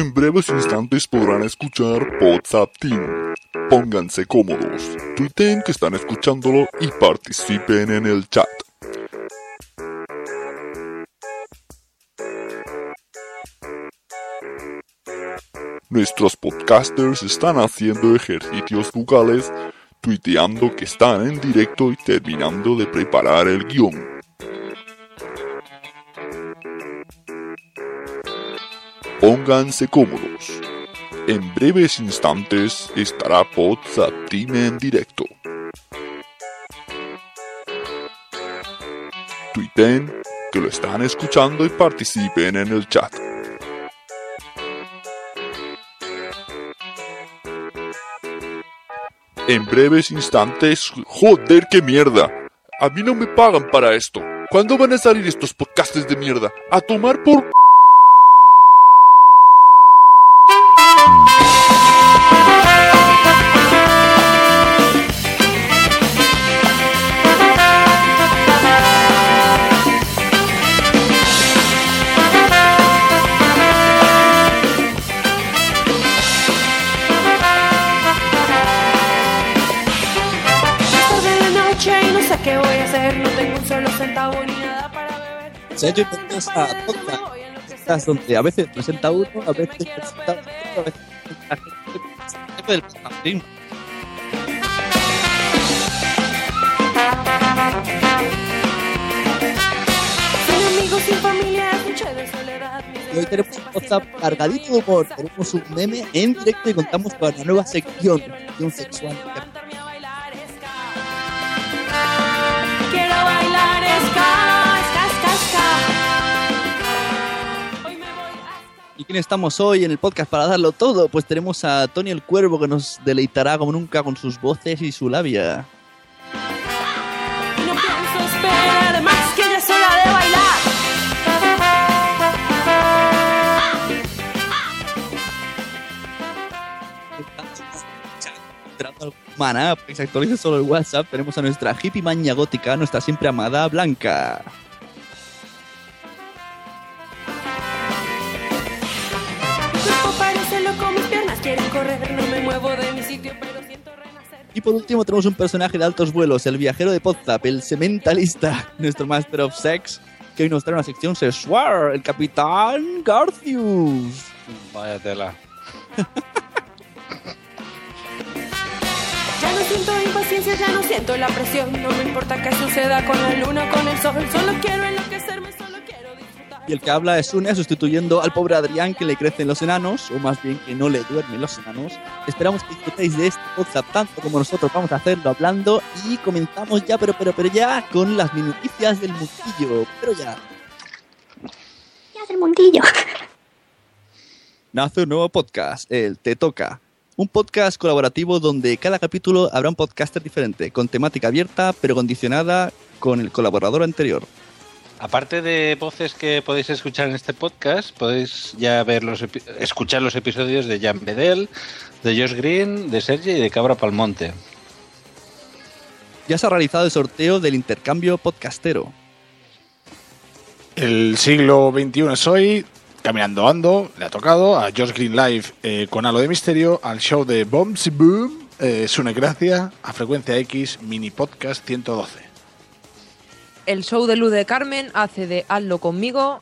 En breves instantes podrán escuchar WhatsApp Team. Pónganse cómodos, tuiteen que están escuchándolo y participen en el chat. Nuestros podcasters están haciendo ejercicios bucales, tuiteando que están en directo y terminando de preparar el guion. Pónganse cómodos. En breves instantes estará WhatsApp Team en directo. Tuiten que lo están escuchando y participen en el chat. En breves instantes, joder, qué mierda. A mí no me pagan para esto. ¿Cuándo van a salir estos podcasts de mierda? A tomar por... beber. Sean bienvenidos a Podcast, podcast donde a veces presenta uno, a veces presenta otro, a veces presenta gente, del. Sin familia, de soledad. Y hoy tenemos un WhatsApp cargadito de humor, tenemos un meme en directo y contamos con la nueva sección, sección sexual. Quién estamos hoy en el podcast para darlo todo? Pues tenemos a Tony el Cuervo que nos deleitará como nunca con sus voces y su labia. No pienso esperar más que ya es hora de bailar. Para que se actualice solo el WhatsApp, tenemos a nuestra hippie maña gótica, nuestra siempre amada Blanca. Cuerpo parece loco, mis piernas quieren correr. No me muevo de mi sitio, pero siento renacer. Y por último tenemos un personaje de altos vuelos, el viajero de Podzap, el sementalista, nuestro Master of Sex, que hoy nos trae una sección sexual, el Capitán Garcius. Vaya tela. Ya no siento impaciencia, ya no siento la presión. No me importa qué suceda con la luna o con el sol. Solo quiero solo quiero disfrutar. Y el que habla es Une, sustituyendo al pobre Adrián que le crecen los enanos, o más bien que no le duermen los enanos. Esperamos que disfrutéis de este WhatsApp tanto como nosotros vamos a hacerlo hablando. Y comenzamos ya, pero, pero, pero ya, con las noticias del mundillo. Pero ya. ¿Qué hace el mundillo? nace un nuevo podcast, el Te Toca. Un podcast colaborativo donde cada capítulo habrá un podcaster diferente, con temática abierta pero condicionada con el colaborador anterior. Aparte de voces que podéis escuchar en este podcast, podéis ya ver los epi- escuchar los episodios de Jan Bedel, de Josh Green, de Sergi y de Cabra Palmonte. Ya se ha realizado el sorteo del intercambio podcastero. El siglo XXI es hoy, Caminando Ando, le ha tocado a Josh Green Live eh, con Halo de Misterio, al show de Bombs Boom, eh, Sune Gracia, a Frecuencia X, Mini Podcast 112. El show de Luz de Carmen hace de Hazlo conmigo.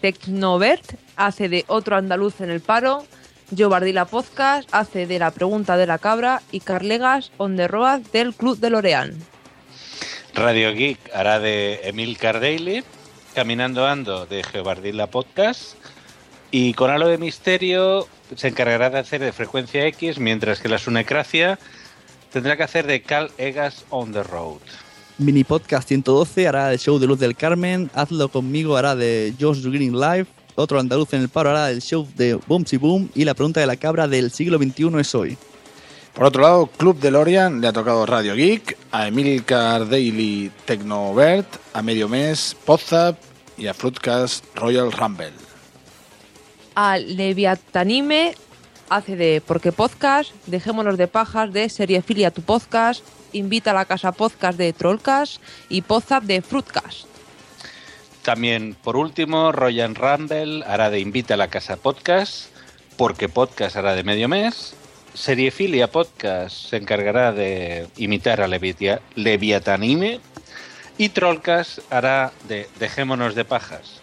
Tecnovert hace de Otro andaluz en el paro. Yo Bardila Podcast hace de La pregunta de la cabra. Y Carlegas on the road del Club de Lorean. Radio Geek hará de Emil Cardaily, Caminando Ando de Geobardilla Podcast y con Halo de Misterio se encargará de hacer de frecuencia X, mientras que la Sunecracia tendrá que hacer de Cal Egas on the Road. Mini Podcast 112 hará el show de Luz del Carmen. Hazlo conmigo hará de Josh Green Live. Otro andaluz en el paro hará el show de Boomsy Boom. Y la pregunta de la cabra del siglo XXI es hoy. Por otro lado, Club de Lorian le ha tocado Radio Geek, a Emilcar Daily Tecnovert, a Medio Mes Podzap y a Fruitcast Royal Rumble. A Leviatanime hace de Porque Podcast, Dejémonos de Pajas de Seriefilia Tu Podcast, Invita a la Casa Podcast de Trollcast y Podzap de Fruitcast. También, por último, Royan Rumble hará de Invita a la Casa Podcast, Porque Podcast hará de Medio Mes, Seriefilia Podcast se encargará de imitar a Leviatanime y Trollcast hará de Dejémonos de Pajas.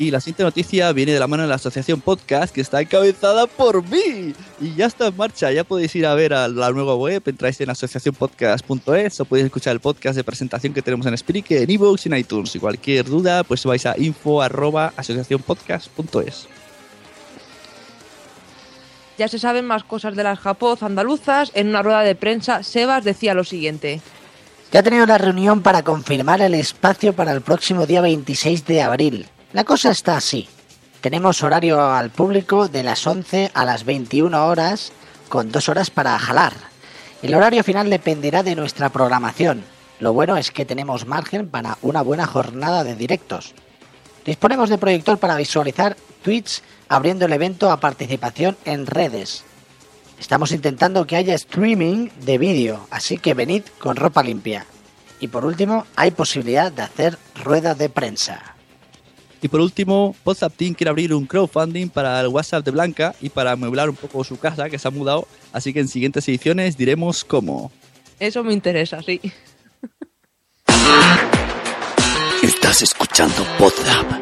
Y la siguiente noticia viene de la mano de la asociación Podcast que está encabezada por mí. Y ya está en marcha. Ya podéis ir a ver a la nueva web. Entráis en asociacionpodcast.es o podéis escuchar el podcast de presentación que tenemos en Spreaker, en iVoox y en iTunes. Y cualquier duda, pues vais a info arroba asociacionpodcast.es. Ya se saben más cosas de las japoz andaluzas. En una rueda de prensa, Sebas decía lo siguiente. Ya ha tenido una reunión para confirmar el espacio para el próximo día 26 de abril. La cosa está así. Tenemos horario al público de las 11 a las 21 horas, con dos horas para jalar. El horario final dependerá de nuestra programación. Lo bueno es que tenemos margen para una buena jornada de directos. Disponemos de proyector para visualizar tweets abriendo el evento a participación en redes. Estamos intentando que haya streaming de vídeo, así que venid con ropa limpia. Y por último, hay posibilidad de hacer rueda de prensa. Y por último, WhatsApp Team quiere abrir un crowdfunding para el WhatsApp de Blanca y para amueblar un poco su casa que se ha mudado. Así que en siguientes ediciones diremos cómo. Eso me interesa, sí. Estás escuchando Podzap.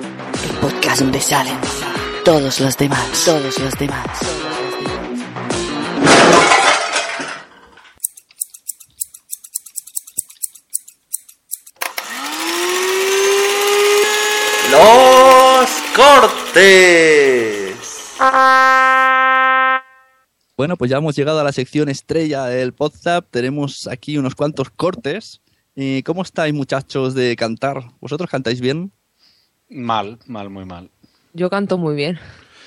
El podcast donde salen todos los demás. Todos los demás. Cortes. Bueno, pues ya hemos llegado a la sección estrella del WhatsApp. Tenemos aquí unos cuantos cortes. Eh, ¿Cómo estáis, muchachos, de cantar? ¿Vosotros cantáis bien? Mal, mal, muy mal. Yo canto muy bien.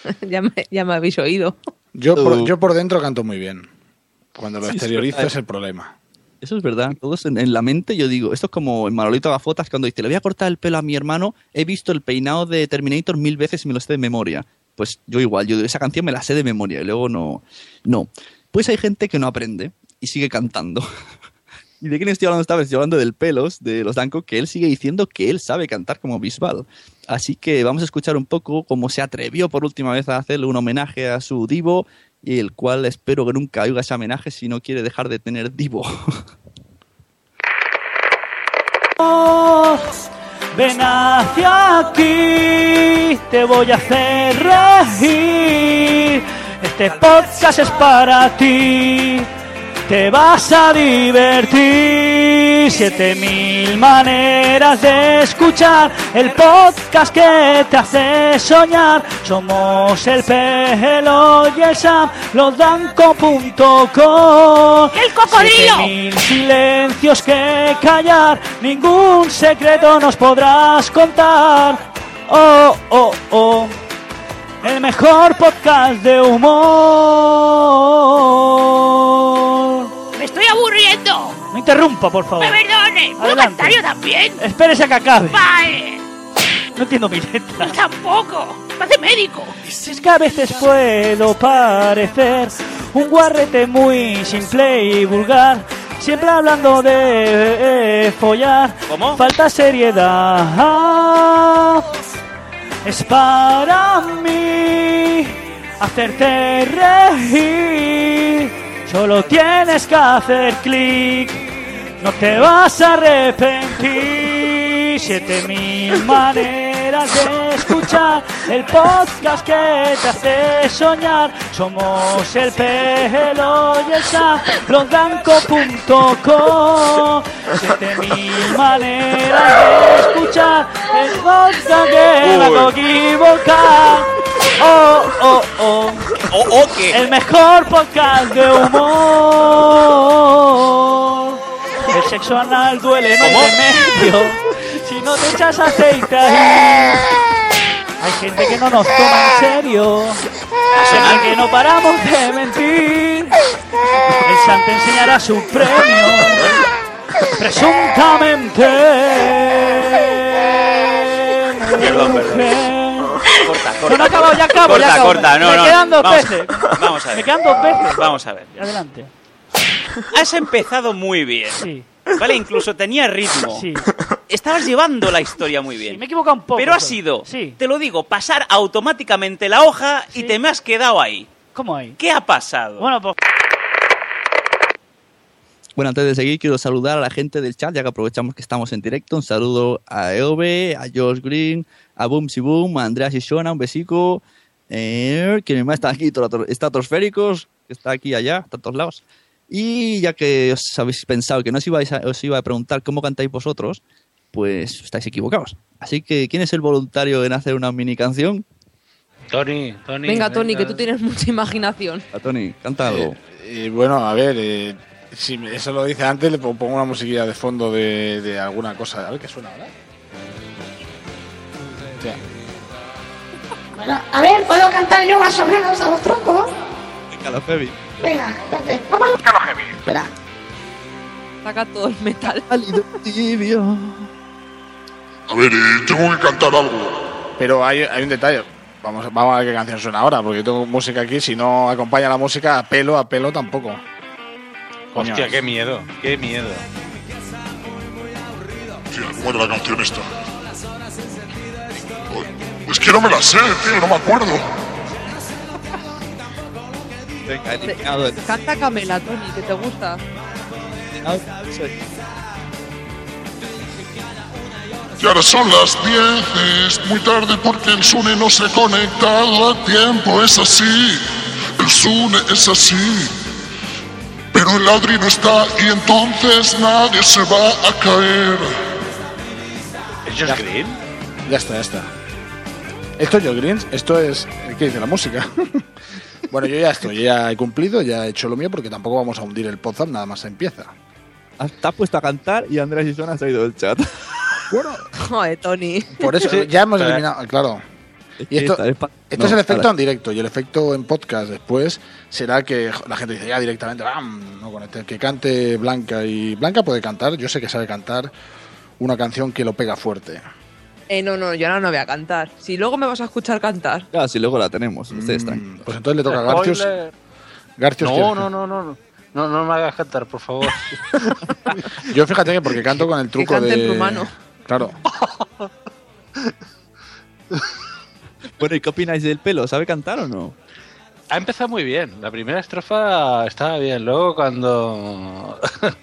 ya, me, ya me habéis oído. Yo por, yo por dentro canto muy bien. Cuando lo Sí, sí, exteriorizo es el problema. Eso es verdad. Todos en, en la mente, yo digo, esto es como en Manolito Gafotas cuando dice, le voy a cortar el pelo a mi hermano, he visto el peinado de Terminator mil veces y me lo sé de memoria. Pues yo igual, yo esa canción me la sé de memoria y luego no. No. Pues hay gente que no aprende y sigue cantando. ¿Y de quién estoy hablando esta vez? Estoy hablando del Pelos, de los Danco, que él sigue diciendo que él sabe cantar como Bisbal. Así que vamos a escuchar un poco cómo se atrevió por última vez a hacerle un homenaje a su divo y el cual espero que nunca oiga ese homenaje si no quiere dejar de tener divo. Ven hacia aquí, te voy a hacer reír. Este podcast es para ti, te vas a divertir. Siete mil maneras de escuchar el podcast que te hace soñar. Somos el pelo y el Sam, losdanco.com. ¡El cocodrilo! Siete mil silencios que callar, ningún secreto nos podrás contar. Oh, oh, oh. El mejor podcast de humor. ¡Me estoy aburriendo! No interrumpa, por favor. ¡Me perdone! ¿Puedo Adelante. cantar yo también? Espérese a que acabe. ¡Vale! No entiendo mi letra. Yo tampoco. Parece médico. Es que a veces puedo parecer un guarrete muy simple y vulgar. Siempre hablando de eh, follar. ¿Cómo? Falta seriedad. Es para mí hacerte reír. Solo tienes que hacer clic. No te vas a arrepentir. Siete mil maneras de escuchar el podcast que te hace soñar. Somos el pelo y el Sam, losdanco.com. Siete mil maneras de escuchar el podcast que hago equivocar. Oh, oh, oh. ¿O qué? El mejor podcast de humor. El sexo anal duele, no hay remedio. Si no te echas aceite ahí. Hay gente que no nos toma en serio. Gente que no paramos de mentir. El San te enseñará su premio. Presuntamente. Perdón, perdón. Corta, corta. No, no, acabo, ya acabo, corta, ya acabo. corta. No, Me no. quedan dos vamos, veces. Vamos a ver. Me quedan dos veces. Vamos a ver. Adelante. Has empezado muy bien. Sí. Vale, incluso tenía ritmo. Sí. Estabas llevando la historia muy bien. Me he equivocado un poco. Pero ha solo. sido, Sí. te lo digo, pasar automáticamente la hoja y te me has quedado ahí. ¿Cómo ahí? ¿Qué ha pasado? Bueno, pues Bueno, antes de seguir, quiero saludar a la gente del chat, ya que aprovechamos que estamos en directo. Un saludo a Eove, a Josh Green, a Boom Si Boom, a Andreas y Shona, un besico. Eh, que más está aquí, trato- estratosféricos, que está aquí allá, está a todos lados. Y ya que os habéis pensado que no os, ibais a, os iba a preguntar cómo cantáis vosotros, pues estáis equivocados. Así que, ¿quién es el voluntario en hacer una mini canción? Tony, Tony. Venga, Tony, que tú tienes mucha imaginación. A Tony, canta algo. Eh, bueno, a ver, eh, si eso lo dice antes, le pongo una musiquilla de fondo de, de alguna cosa. A ver qué suena ahora. Ya. Bueno, a ver, ¿puedo cantar yo más o menos a los troncos? Venga, la Febi. Venga, espérate. Vamos a. Espera. Saca todo el metal. Tibio. A ver, eh, tengo que cantar algo. Pero hay, hay un detalle. Vamos, vamos a ver qué canción suena ahora, porque yo tengo música aquí. Si no acompaña la música, a pelo, a pelo tampoco. Coño, Hostia, qué miedo, qué miedo. Tío, ¿cómo era la canción esta? Es que no me la sé, tío, no me acuerdo. Venga, eliminado el- Canta Camela, Tony, que te gusta. Y ahora son las 10, es muy tarde porque el Sune no se conecta a tiempo, es así. El Sune es así. Pero el Adri no está y entonces nadie se va a caer. ¿Es Josh Green? Ya está, ya está. Esto es Joe Greens, esto es. ¿Qué dice la música? bueno, yo ya estoy, ya he cumplido, ya he hecho lo mío porque tampoco vamos a hundir el podcast, nada más empieza. Te has puesto a cantar y Andrés y Shona ha salido del chat. Bueno, Joder, Tony. por eso ya hemos eliminado, claro. Y esto, esto no, es el efecto en directo y el efecto en podcast después será que la gente dice ya directamente, ¡bam! No, con este- que cante Blanca y Blanca puede cantar, yo sé que sabe cantar una canción que lo pega fuerte. Eh, no, no, yo ahora no voy a cantar. Si luego me vas a escuchar cantar. Ya, si luego la tenemos, ustedes Mm, tranquilos. Pues entonces le toca a Garcius. Garcius No, ¿quieres no, no, no, no. No, no me hagas cantar, por favor. Yo fíjate que porque canto con el truco cante de. Claro. Bueno, ¿y qué opináis del pelo? ¿Sabe cantar o no? Ha empezado muy bien. La primera estrofa estaba bien. Luego cuando...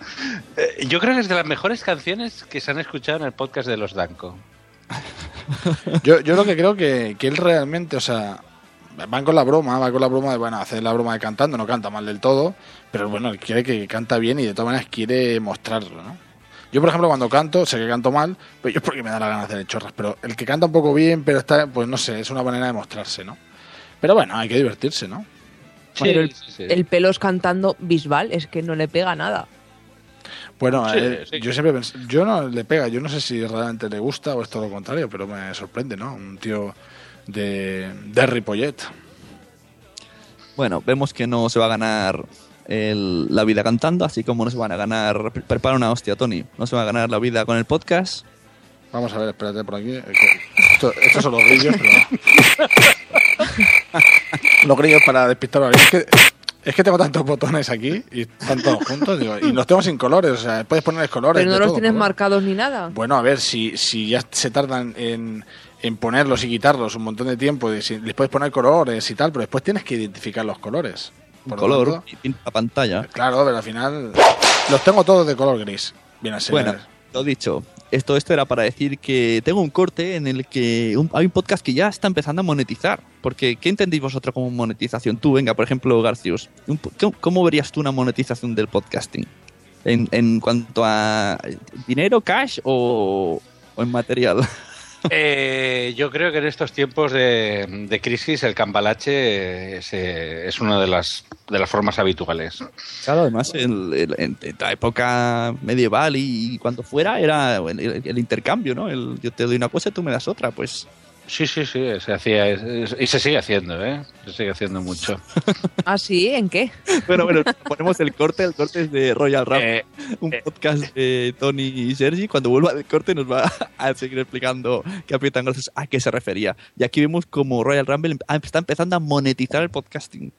Eh, Yo creo que es de las mejores canciones que se han escuchado en el podcast de los Danco. Yo, yo lo que creo que, que él realmente, o sea, van con la broma, va con la broma de, bueno, hacer la broma de cantando, no canta mal del todo, pero bueno, él quiere que canta bien y de todas maneras quiere mostrarlo, ¿no? Yo, por ejemplo, cuando canto, sé que canto mal, pero yo es porque me da la gana de hacer chorras, pero el que canta un poco bien, pero está, pues no sé, es una manera de mostrarse, ¿no? Pero bueno, hay que divertirse, ¿no? Pero el, el pelos cantando Bisbal es que no le pega nada. Bueno, Sí, eh, sí. yo siempre pens- yo no le pega, yo no sé si realmente le gusta o es todo lo contrario, pero me sorprende, ¿no? Un tío de, de Ripollet. Bueno, vemos que no se va a ganar el- la vida cantando, así como no se van a ganar. pre- Prepara una hostia, Tony. No se va a ganar la vida con el podcast. Vamos a ver, espérate por aquí. eh, Esto, estos son los grillos, pero... los grillos para despistar a. Es que, es que tengo tantos botones aquí y están todos juntos, digo, y los tengo sin colores, o sea, puedes ponerles colores. Pero no los todo tienes color. marcados ni nada. Bueno, a ver, si, si ya se tardan en, en ponerlos y quitarlos un montón de tiempo, y si les puedes poner colores y tal, pero después tienes que identificar los colores. Por lo color tanto, y pinta la pantalla. claro, pero al final los tengo todos de color gris. Bien así. Bueno, lo dicho. Esto, esto era para decir que tengo un corte en el que un- hay un podcast que ya está empezando a monetizar. Porque, ¿qué entendéis vosotros como monetización? Tú, venga, por ejemplo, Garcius. un po- ¿Cómo, cómo verías tú una monetización del podcasting? En, en cuanto a dinero, cash o, o en material. Eh, yo creo que en estos tiempos de, de crisis el cambalache es, eh, es una de las, de las formas habituales. Claro, además, en, en- en la época medieval y cuando fuera era el, intercambio, ¿no? El, yo te doy una cosa y tú me das otra, pues. Sí, sí, sí, se hacía y se sigue haciendo, ¿eh? Se sigue haciendo mucho. ¿Ah, sí? ¿En qué? Bueno, bueno, ponemos el corte, el corte es de Royal Rumble, Eh, un podcast de Tony y Sergi. Cuando vuelva del corte nos va a seguir explicando Capitán Garcios a qué se refería. Y aquí vemos como Royal Rumble em- está empezando a monetizar el podcasting.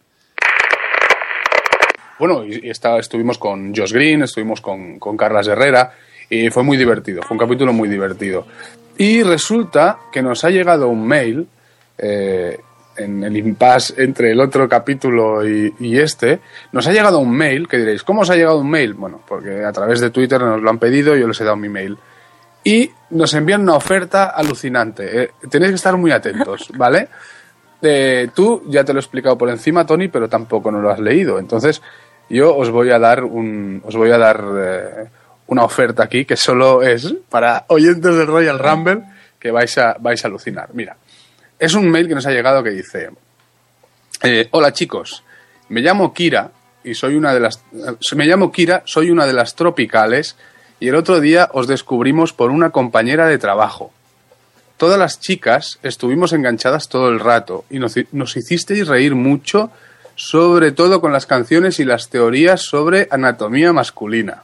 Bueno, y, y está- estuvimos con Josh Green, estuvimos con, con Carlas Herrera y fue muy divertido, fue un capítulo muy divertido. Y resulta que nos ha llegado un mail eh, en el impasse entre el otro capítulo y, y este, nos ha llegado un mail, que diréis, ¿cómo os ha llegado un mail? Bueno, porque a través de Twitter nos lo han pedido, yo les he dado mi mail. Y nos envían una oferta alucinante. Eh, tenéis que estar muy atentos, ¿vale? Eh, tú ya te lo he explicado por encima, Tony, pero tampoco no lo has leído. Entonces, yo os voy a dar un, os voy a dar eh, una oferta aquí que solo es para oyentes del Royal Rumble que vais a, vais a alucinar. Mira, es un mail que nos ha llegado que dice: eh, Hola chicos, me llamo Kira y soy una de las. eh, Me llamo Kira, soy una de las tropicales y el otro día os descubrimos por una compañera de trabajo. Todas las chicas estuvimos enganchadas todo el rato y nos, nos hicisteis reír mucho, sobre todo con las canciones y las teorías sobre anatomía masculina.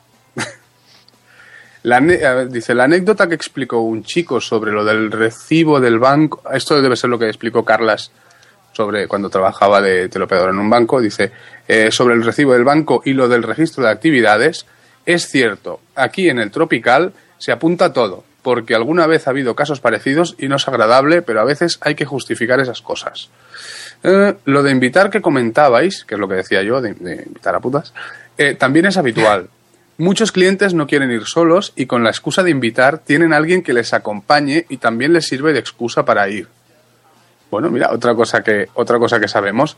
La dice, la anécdota que explicó un chico sobre lo del recibo del banco, esto debe ser lo que explicó Carlas sobre cuando trabajaba de teleoperador en un banco, dice, eh, sobre el recibo del banco y lo del registro de actividades, es cierto, aquí en el Tropical se apunta todo, porque alguna vez ha habido casos parecidos y no es agradable, pero a veces hay que justificar esas cosas. Eh, lo de invitar que comentabais, que es lo que decía yo, de, de invitar a putas, eh, también es habitual. Muchos clientes no quieren ir solos y con la excusa de invitar tienen a alguien que les acompañe y también les sirve de excusa para ir. Bueno, mira, otra cosa que, otra cosa que sabemos.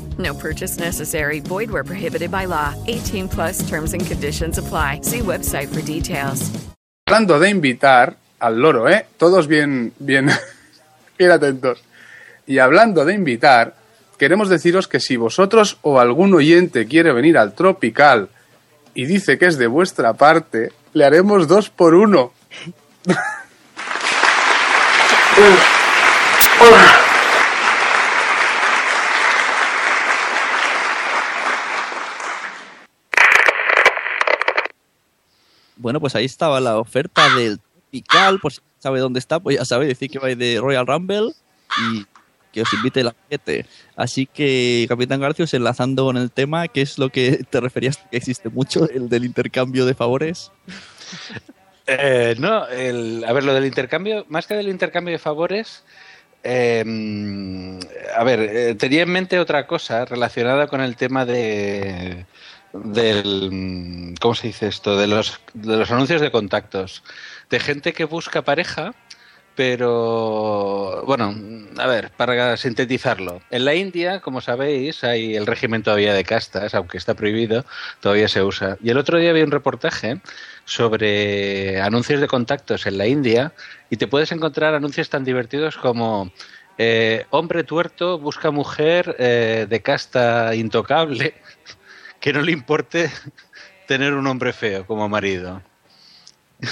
No purchase necessary. Void where prohibited by law. 18 plus terms and conditions apply. See website for details. hablando de invitar al loro, ¿eh? Todos bien, bien, bien atentos. Y hablando de invitar, queremos deciros que si vosotros o algún oyente quiere venir al Tropical y dice que es de vuestra parte, le haremos dos por uno. Bueno, pues ahí estaba la oferta del Tropical, por si sabe dónde está, pues ya sabe decir que va de Royal Rumble y que os invite la gente. Así que, Capitán Garcios, enlazando con el tema, ¿qué es lo que te referías que existe mucho, el del intercambio de favores? Eh, no, el, a ver, lo del intercambio, más que del intercambio de favores, eh, a ver, eh, tenía en mente otra cosa relacionada con el tema de del ¿cómo se dice esto? de los de los anuncios de contactos de gente que busca pareja pero bueno, a ver, para sintetizarlo, en la India, como sabéis, hay el régimen todavía de castas, aunque está prohibido, todavía se usa. Y el otro día había un reportaje sobre anuncios de contactos en la India y te puedes encontrar anuncios tan divertidos como eh, hombre tuerto busca mujer eh, de casta intocable que no le importe tener un hombre feo como marido.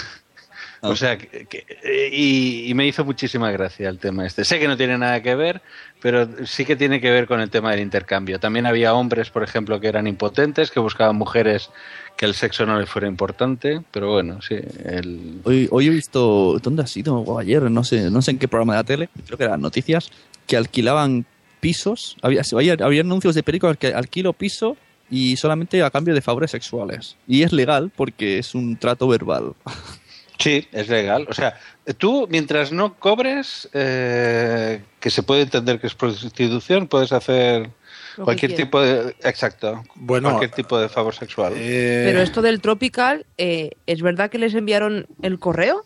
O sea, que- que- y, y me hizo muchísima gracia el tema este. Sé que no tiene nada que ver, pero sí que tiene que ver con el tema del intercambio. También había hombres, por ejemplo, que eran impotentes, que buscaban mujeres que el sexo no les fuera importante, pero bueno, sí, el... Hoy, hoy he visto, ¿dónde ha sido? O ayer, no sé, no sé en qué programa de la tele, creo que eran noticias, que alquilaban pisos, había, había, había anuncios de películas que alquilo piso y solamente a cambio de favores sexuales. Y es legal porque es un trato verbal. Sí, es legal. O sea, tú mientras no cobres, eh, que se puede entender que es prostitución, puedes hacer cualquier tipo de... Exacto. Bueno, cualquier tipo de favor sexual. Eh, Pero esto del Tropical, eh, ¿es verdad que les enviaron el correo?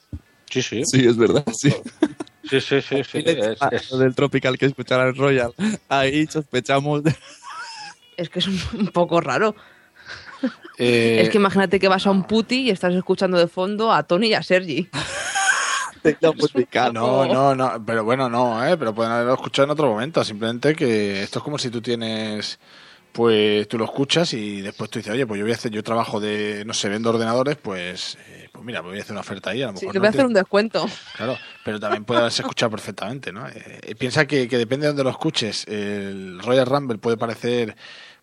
Sí, sí. Sí, es verdad, sí. Sí, sí, sí. sí. Es- Ah, es- lo del Tropical que escuchará el Royal. Ahí sospechamos de... Es que es un, poco raro. eh, Es que imagínate que vas a un puti y estás escuchando de fondo a Tony y a Sergi. No, no, no, pero bueno, no, ¿eh? pero pueden haberlo escuchado en otro momento. Simplemente que esto es como si tú tienes, pues tú lo escuchas y después tú dices, oye, pues yo voy a hacer, yo trabajo de, no sé, vendo ordenadores, pues, eh, pues mira, voy a hacer una oferta ahí. A lo Sí, mejor le no voy a hacer un descuento. Claro, pero también puede haberse escuchado perfectamente, ¿no? Eh, piensa que, que depende de donde lo escuches. El Royal Rumble puede parecer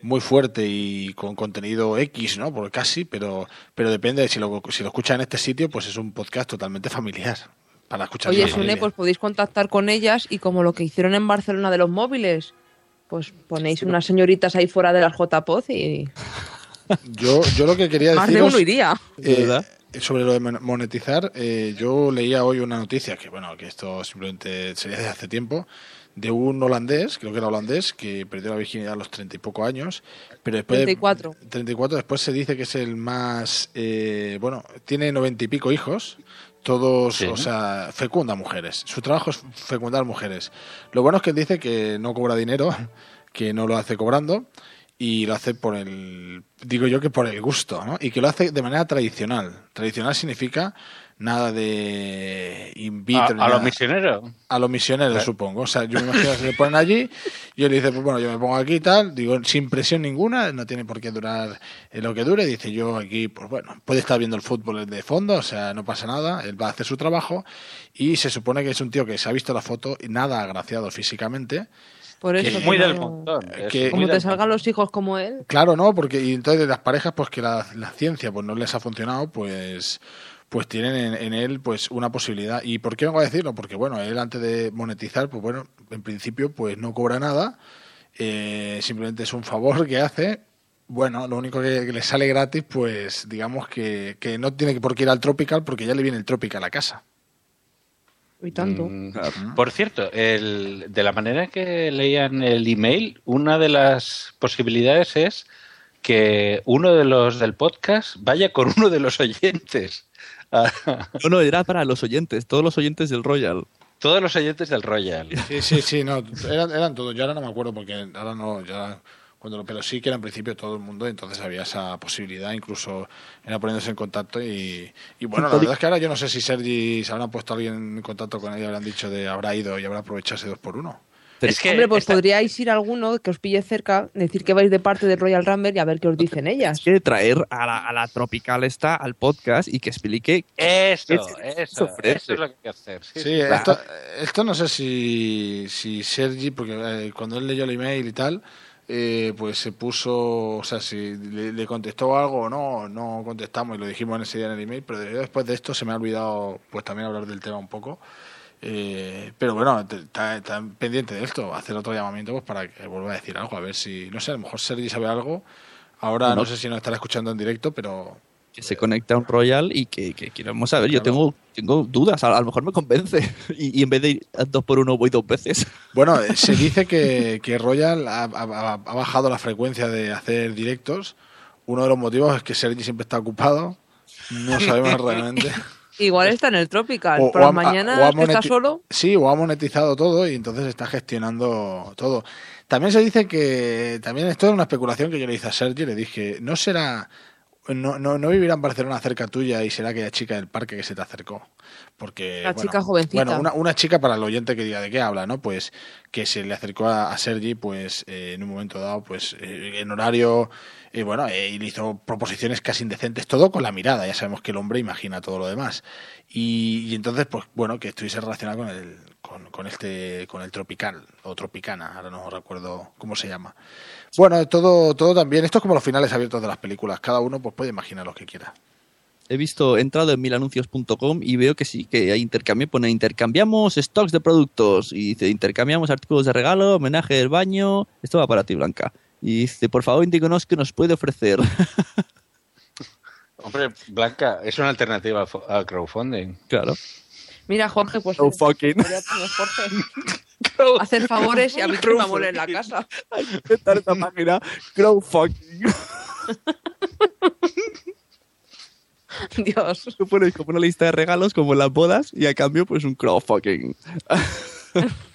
muy fuerte y con contenido X, ¿no? Por casi, pero, pero depende de si lo, si lo escuchas en este sitio, pues es un podcast totalmente familiar para escuchar. Oye. Sune, pues podéis contactar con ellas y como lo que hicieron en Barcelona de los móviles, pues ponéis unas señoritas ahí fuera de las JPOZ y Yo, yo lo que quería más de uno iría. eh, sobre lo de mon- monetizar, eh, yo leía hoy una noticia que, bueno, que esto simplemente sería de hace tiempo, de un holandés, creo que era holandés, que perdió la virginidad a los treinta y poco años, pero después de- 34. 34, después se dice que es el más, eh, bueno, tiene noventa y pico hijos, todos, Sí. o sea, fecunda mujeres. Su trabajo es fecundar mujeres. Lo bueno es que él dice que no cobra dinero, que no lo hace cobrando y lo hace por el, digo yo que por el gusto, ¿no? Y que lo hace de manera tradicional. Tradicional significa nada de in vitro. a, los misioneros. A los misioneros, Claro. supongo. O sea, yo me imagino que se le ponen allí y él dice, pues bueno, yo me pongo aquí y tal, digo, sin presión ninguna, no tiene por qué durar lo que dure. Dice, yo aquí, pues bueno, puede estar viendo el fútbol de fondo, o sea, no pasa nada, él va a hacer su trabajo y se supone que es un tío que se ha visto la foto nada agraciado físicamente. Por Que- eso. Es muy que del montón. que- muy Como del te salgan los hijos como él. Claro, no, porque y entonces de las parejas, pues que la, la ciencia pues no les ha funcionado, pues pues tienen en, en él pues una posibilidad. ¿Y por qué vengo a decirlo? Porque bueno, él antes de monetizar, pues bueno, en principio pues no cobra nada, eh, simplemente es un favor que hace. Bueno, lo único que, que le sale gratis, pues digamos que, que no tiene que por qué ir al Tropical porque ya le viene el Tropical a casa. Y tanto. Mm, Por cierto, el, de la manera que leían el email, una de las posibilidades es que uno de los del podcast vaya con uno de los oyentes. Ah, No, no, era para los oyentes, todos los oyentes del Royal. Todos los oyentes del Royal. Sí, sí, sí, no, eran, eran todos. Yo ahora no me acuerdo porque ahora no, ya cuando lo, pero sí que era en principio todo el mundo, entonces había esa posibilidad, incluso era poniéndose en contacto y, y bueno, la verdad es que ahora yo no sé si Sergi se habrán puesto alguien en contacto con él y habrán dicho de habrá ido y habrá aprovechado ese dos por uno. Es que Hombre, pues esta- podríais ir a alguno que os pille cerca, decir que vais de parte del Royal Rumble y a ver qué os dicen ellas. Es que traer a la, a la Tropical esta al podcast y que explique Eso, ¿Qué eso, eso es lo que hay que hacer. Sí, Sí, sí. esto, esto no sé si, si Sergi, porque eh, cuando él leyó el email y tal, eh, pues se puso, o sea, si le, le contestó algo o no, no contestamos y lo dijimos en ese día en el email, pero de- después de esto se me ha olvidado pues también hablar del tema un poco. Eh, pero bueno, está pendiente de esto, hacer otro llamamiento pues para que vuelva a decir algo, a ver si, no sé, a lo mejor Sergi sabe algo. Ahora no, No. sé si nos estará escuchando en directo, pero que se conecte a un Royal y que, que queremos saber. Yo tengo, tengo dudas, a, a lo mejor me convence. Y, y en vez de ir dos por uno voy dos veces. Bueno, eh, se dice que, que Royal ha, ha- ha bajado la frecuencia de hacer directos. Uno de los motivos es que Sergi siempre está ocupado. No sabemos realmente. Igual está en el Tropical. O- Por o la ha- mañana está solo. Sí, o ha monetizado todo y entonces está gestionando todo. También se dice que, también esto es una especulación que yo le hice a Sergi, le dije, ¿no será, no, no, no vivirá en Barcelona cerca tuya y será aquella chica del parque que se te acercó? Porque, La bueno, chica jovencita. Bueno, una, una chica para el oyente que diga de qué habla, ¿no? Pues que se le acercó a, a Sergi, pues eh, en un momento dado, pues eh, en horario, y bueno, eh, y le hizo proposiciones casi indecentes, todo con la mirada. Ya sabemos que el hombre imagina todo lo demás. Y, y entonces, pues bueno, que estuviese relacionado con el, con, con este, con el tropical o tropicana, ahora no recuerdo cómo se llama. Bueno, todo, todo también. Esto es como los finales abiertos de las películas. Cada uno pues puede imaginar lo que quiera. He visto, he entrado en milanuncios.com y veo que sí, que hay intercambio, pone intercambiamos stocks de productos y dice intercambiamos artículos de regalo, homenaje del baño, esto va para ti Blanca. Y dice, por favor indíquenos qué nos puede ofrecer. Hombre, Blanca, es una alternativa al crowdfunding. Claro. Mira, Jorge, pues. No fucking. Hacer favores y a mí que me amor en la casa. Inventar esta página, crowdfucking. Dios. Tú pones como una lista de regalos como las bodas y a cambio pues un crowdfucking.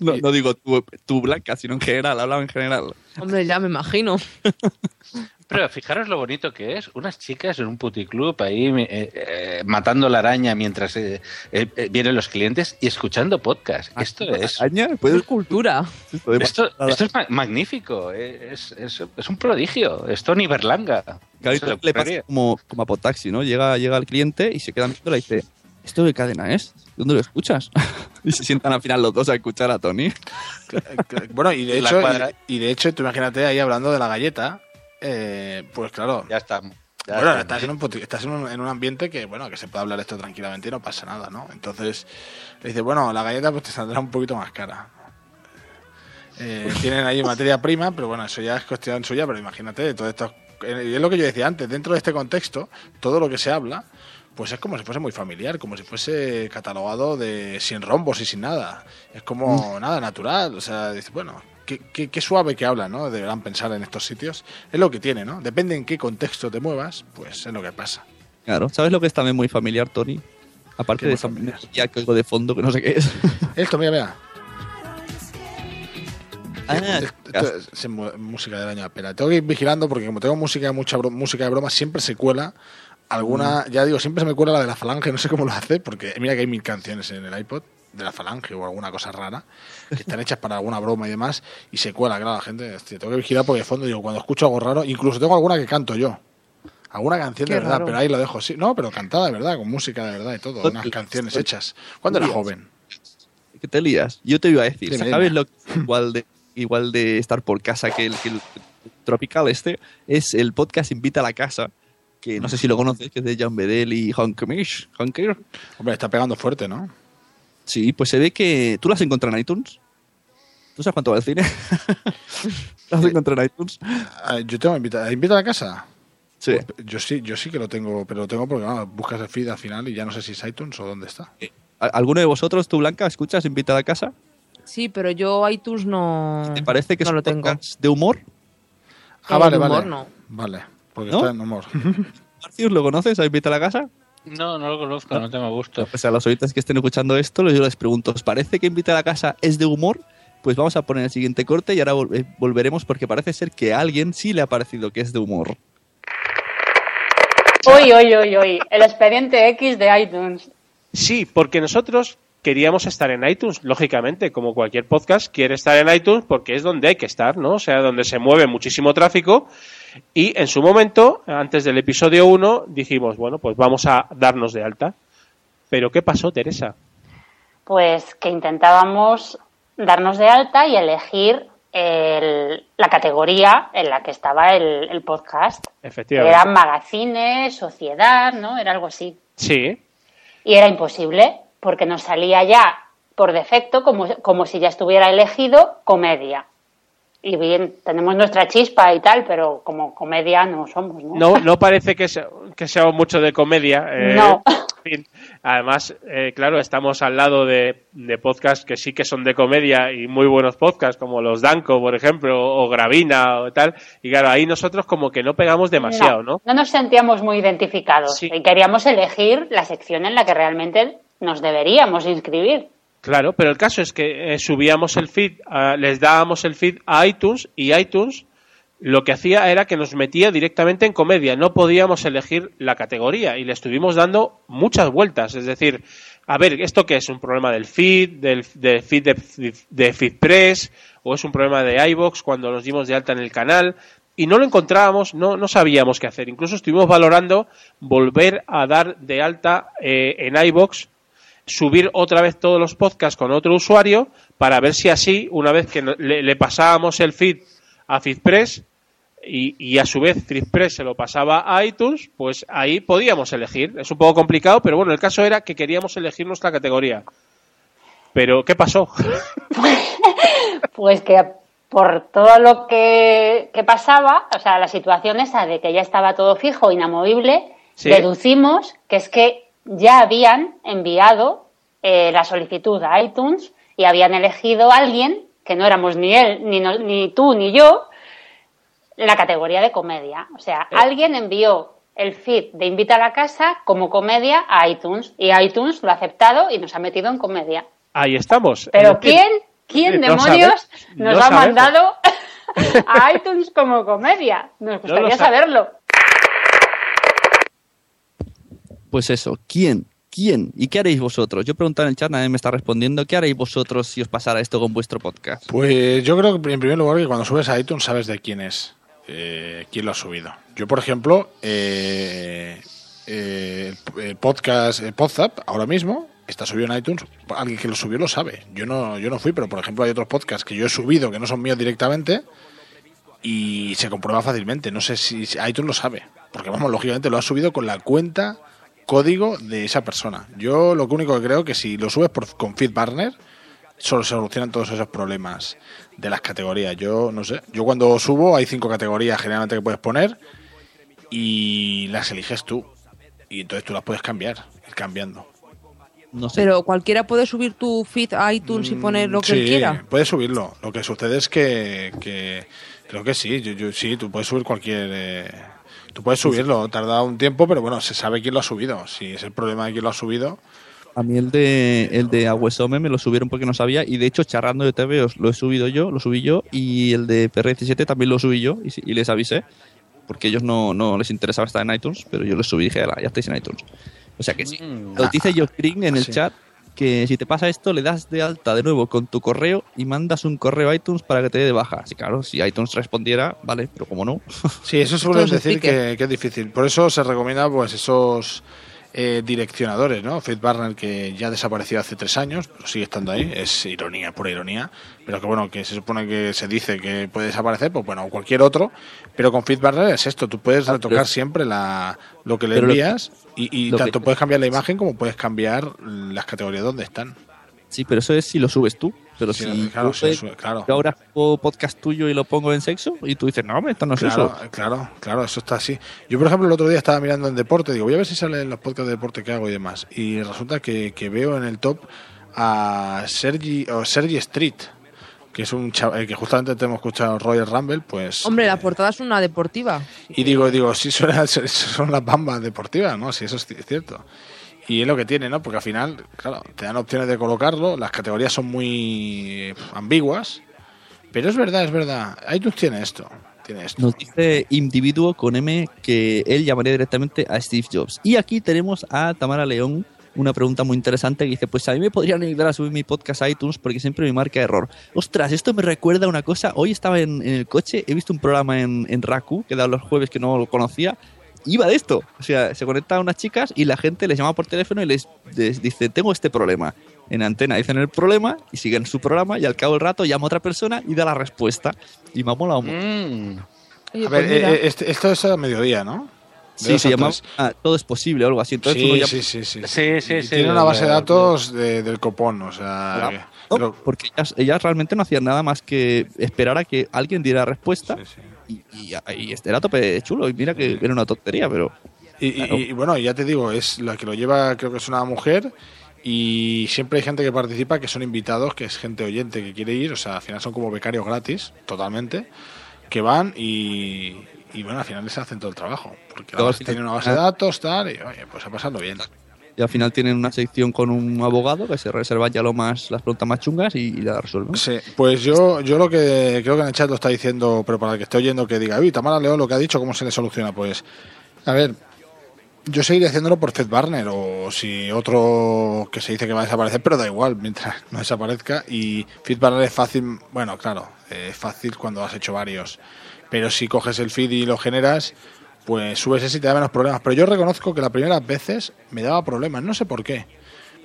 no, no digo tú, tú Blanca, sino en general, hablaba en general. Hombre, ya me imagino. Pero fijaros lo bonito que es, unas chicas en un puticlub ahí eh, eh, matando la araña mientras eh, eh, eh, vienen los clientes y escuchando podcast. Esto es... Araña, pues es cultura. Esto, esto es ma- magnífico, eh, es, es- es un prodigio, es Tony Berlanga. Claro, le pasa como, como a Potaxi, ¿no? Llega, llega el cliente y se queda mirando y dice, ¿esto de cadena es? ¿Dónde lo escuchas? y se sientan al final los dos a escuchar a Tony. Bueno, y de La hecho, y, y de hecho, tú imagínate ahí hablando de la galleta, eh, pues claro. Ya está. ya bueno, está. estás, en un, estás en un, en un ambiente que, bueno, que se puede hablar esto tranquilamente y no pasa nada, ¿no? Entonces, le dice, bueno, la galleta pues te saldrá un poquito más cara. Eh, tienen ahí materia prima, pero bueno, eso ya es cuestión suya, pero imagínate, todo esto, eh, y es lo que yo decía antes, dentro de este contexto, todo lo que se habla, pues es como si fuese muy familiar, como si fuese catalogado de sin rombos y sin nada. Es como nada natural, o sea, dices, bueno, qué, qué- qué suave que hablan, ¿no? Deberán pensar en estos sitios. Es lo que tiene, ¿no? Depende en qué contexto te muevas, pues es lo que pasa. Claro, ¿sabes lo que es también muy familiar, Tony? Aparte ¿Qué de esa melodía que oigo de fondo que no sé qué es. Esto, mira, mira. Ah, es, es mu- música del año pera. Tengo que ir vigilando porque como tengo música mucha música de broma, siempre se cuela alguna, ya digo, siempre se me cuela la de la falange, no sé cómo lo hace, porque mira que hay mil canciones en el iPod de la falange o alguna cosa rara que están hechas para alguna broma y demás y se cuela, claro, la gente, hostia, tengo que vigilar porque de fondo digo, cuando escucho algo raro, incluso tengo alguna que canto yo. Alguna canción de verdad, raro. pero ahí lo dejo, sí. No, pero cantada de verdad, con música de verdad y todo, unas canciones hechas. Cuando era joven. que te lías. Yo te iba a decir, ¿sabes lo que igual de, igual de estar por casa que el, que el Tropical este? Es el podcast Invita a la Casa, que no sé si lo conoces, que es de Jan Bedell y Honkamish. Honker. Hombre, está pegando fuerte, ¿no? Sí, pues se ve que... ¿Tú lo has encontrado en iTunes? ¿Tú sabes cuánto va el cine? ¿Lo has encontrado en iTunes? Ah, Yo tengo invita, invita a la casa. Sí. Pues yo sí, yo sí que lo tengo, pero lo tengo porque buscas el feed al final y ya no sé si es iTunes o dónde está. ¿Al- ¿Alguno de vosotros, tú Blanca, escuchas Invita a la Casa? Sí, pero yo iTunes no. ¿Te parece que no es lo tengo. de humor? Ah, Eh, vale, de vale. humor no. Vale, porque ¿No? está en humor. Marcius, ¿lo conoces a Invita a la Casa? No, no lo conozco, no tengo gusto. Pues a los oyentes que estén escuchando esto, yo les pregunto, ¿os parece que Invita a la Casa es de humor? Pues vamos a poner el siguiente corte y ahora vol- eh, volveremos porque parece ser que a alguien sí le ha parecido que es de humor. Uy, uy, uy, uy. El expediente X de iTunes. Sí, porque nosotros queríamos estar en iTunes, lógicamente, como cualquier podcast quiere estar en iTunes porque es donde hay que estar, ¿no? O sea, donde se mueve muchísimo tráfico. Y en su momento, antes del episodio 1, dijimos, bueno, pues vamos a darnos de alta. Pero ¿qué pasó, Teresa? Pues que intentábamos darnos de alta y elegir el- la categoría en la que estaba el, el podcast. Efectivamente. Eran magazines, sociedad, ¿no? Era algo así. Sí, Y era imposible, porque nos salía ya por defecto, como, como si ya estuviera elegido, comedia. Y bien, tenemos nuestra chispa y tal, pero como comedia no somos, ¿no? no, no parece que sea, que sea mucho de comedia. eh, No. Además, eh, claro, estamos al lado de, de podcasts que sí que son de comedia y muy buenos podcasts, como los Danco, por ejemplo, o Gravina o tal. Y claro, ahí nosotros como que no pegamos demasiado, ¿no? No nos sentíamos muy identificados y queríamos elegir la sección en la que realmente nos deberíamos inscribir. Claro, pero el caso es que eh, subíamos el feed, ah, les dábamos el feed a iTunes y iTunes lo que hacía era que nos metía directamente en comedia. No podíamos elegir la categoría y le estuvimos dando muchas vueltas. Es decir, a ver, ¿esto qué es? ¿Un problema del feed, del, feed de, de FeedPress? ¿O es un problema de iBox cuando nos dimos de alta en el canal? Y no lo encontrábamos, no, no sabíamos qué hacer. Incluso estuvimos valorando volver a dar de alta eh, en iBox, subir otra vez todos los podcasts con otro usuario para ver si así, una vez que le, le pasábamos el feed a FeedPress y, y a su vez FeedPress se lo pasaba a iTunes, pues ahí podíamos elegir. Es un poco complicado, pero bueno, el caso era que queríamos elegir nuestra categoría. Pero, ¿qué pasó? Pues que por todo lo que, que pasaba, o sea, la situación esa de que ya estaba todo fijo, inamovible, Sí. deducimos que es que ya habían enviado eh, la solicitud a iTunes y habían elegido a alguien, que no éramos ni él, ni, no- ni tú, ni yo, la categoría de comedia. O sea, alguien envió el feed de Invita a la Casa como comedia a iTunes y iTunes lo ha aceptado y nos ha metido en comedia. Ahí estamos. Pero ¿quién, quién no demonios sabe- nos no ha sabemos. mandado a iTunes como comedia? Nos gustaría lo sa- saberlo. Pues eso, ¿quién? ¿Quién? ¿Y qué haréis vosotros? Yo preguntaba en el chat, nadie me está respondiendo. ¿Qué haréis vosotros si os pasara esto con vuestro podcast? Pues yo creo que en primer lugar que cuando subes a iTunes sabes de quién es, eh, quién lo ha subido. Yo, por ejemplo, eh, eh, el podcast el Podzap ahora mismo está subido en iTunes. Alguien que lo subió lo sabe. Yo no, yo no fui, pero por ejemplo hay otros podcasts que yo he subido que no son míos directamente y se comprueba fácilmente. No sé si si iTunes lo sabe, porque vamos, lógicamente lo ha subido con la cuenta código de esa persona. Yo lo único que creo que si lo subes por, con FeedBurner solo se solucionan todos esos problemas de las categorías. Yo no sé. Yo cuando subo hay cinco categorías generalmente que puedes poner y las eliges tú. Y entonces tú las puedes cambiar, ir cambiando. No sé. Pero cualquiera puede subir tu feed a iTunes y poner lo que sí, él quiera. puedes subirlo. Lo que sucede es que, que creo que sí. Yo, yo- sí, tú puedes subir cualquier. eh, tú puedes subirlo. Tarda un tiempo, pero bueno, se sabe quién lo ha subido. Si es el problema de quién lo ha subido. A mí el de el de Aguesome me lo subieron porque no sabía y de hecho charrando de TVOs lo he subido yo, lo subí yo y el de PR17 también lo subí yo y, les avisé porque ellos no, no les interesaba estar en iTunes, pero yo les subí y dije, "Ala, ya estáis en iTunes. O sea que sí. Lo dice Josh Green en el sí. chat que si te pasa esto le das de alta de nuevo con tu correo y mandas un correo a iTunes para que te dé de baja. Así claro, si iTunes respondiera, vale, pero como no. Sí, eso es decir que, que es difícil. Por eso se recomienda pues esos eh, direccionadores, ¿no? FeedBurner que ya desapareció hace tres años, pero sigue estando ahí. Es ironía, pura ironía. Pero que bueno, que se supone que se dice que puede desaparecer, pues bueno, o cualquier otro. Pero con FeedBurner es esto, tú puedes retocar pero- siempre la, lo que le envías y, y que- tanto puedes cambiar la imagen como puedes cambiar las categorías donde están. Sí, pero eso es si lo subes tú. Pero Sí, si claro, yo, claro. ahora hago podcast tuyo y lo pongo en sexo y tú dices, no, hombre, esto no es Claro, eso. claro, claro, eso está así. Yo, por ejemplo, el otro día estaba mirando en deporte, digo, voy a ver si sale en los podcasts de deporte que hago y demás. Y resulta que, que veo en el top a Sergi, o Sergi Street, que es un chaval que justamente te hemos escuchado Royal Rumble, pues. Hombre, la portada es una deportiva. Y digo, digo, sí, son, son las bambas deportivas, ¿no? Si eso es ci- cierto. Y es lo que tiene, ¿no? Porque al final, claro, te dan opciones de colocarlo, las categorías son muy pf, ambiguas, pero es verdad, es verdad. iTunes tiene esto, tiene esto. Nos dice individuo con M que él llamaría directamente a Steve Jobs. Y aquí tenemos a Tamara León, una pregunta muy interesante que dice, pues a mí me podrían ayudar a subir mi podcast a iTunes porque siempre me marca error. Ostras, esto me recuerda a una cosa. Hoy estaba en, en el coche, he visto un programa en, en Raku que da los jueves que no lo conocía. Iba de esto. O sea, se conectan unas chicas y la gente les llama por teléfono y les, les dice, tengo este problema. En antena dicen el problema y siguen su programa y al cabo del rato llama a otra persona y da la respuesta. Y me ha molado mucho. Oye, A pues ver, mira. eh, eh, este- esto es a mediodía, ¿no? De Sí, se a llama ah, Todo es posible o algo así. Entonces Sí, uno sí, sí, sí. Sí, sí, Y sí, Tiene una base de de- datos de- del copón, o sea. Claro. que- No, pero- porque ellas, ellas realmente no hacían nada más que esperar a que alguien diera la respuesta. Y, y, y este era tope chulo. Y mira que era una tontería, pero. y, Claro. y bueno, ya te digo, es la que lo lleva, creo que es una mujer. Y siempre hay gente que participa, que son invitados, que es gente oyente que quiere ir, o sea, al final son como becarios gratis, totalmente, que van y, y bueno, al final les hacen todo el trabajo, porque la Luego, base al final- tiene una base de datos, tal, y oye, pues a pasarlo bien. Y al final tienen una sección con un abogado que se reserva ya lo más, las preguntas más chungas y, y la resuelven. Sí, pues yo, yo lo que creo que en el chat lo está diciendo, pero para el que esté oyendo que diga, uy, Tamara León lo que ha dicho, ¿cómo se le soluciona? Pues, a ver, yo seguiré haciéndolo por Fed Barner o si otro que se dice que va a desaparecer, pero da igual mientras no desaparezca. Y Fed Barner es fácil, bueno, claro, eh, es fácil cuando has hecho varios, pero si coges el feed y lo generas, pues subes ese y te da menos problemas. Pero yo reconozco que las primeras veces me daba problemas, no sé por qué.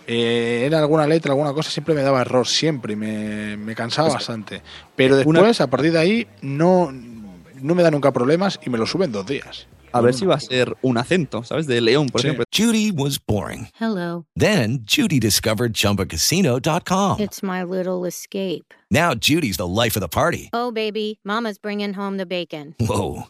Eh, era alguna letra, alguna cosa, siempre me daba error, siempre, y me, me cansaba Pues, bastante. Pero una- después, a partir de ahí, no, no me da nunca problemas y me lo suben dos días. A ver si va a ser un acento, ¿sabes? De León, por ejemplo. Judy was boring. Hello. Then Judy discovered ChumbaCasino.com. It's my little escape. Now Judy's the life of the party. Oh, baby, Mama's bringing home the bacon. Whoa,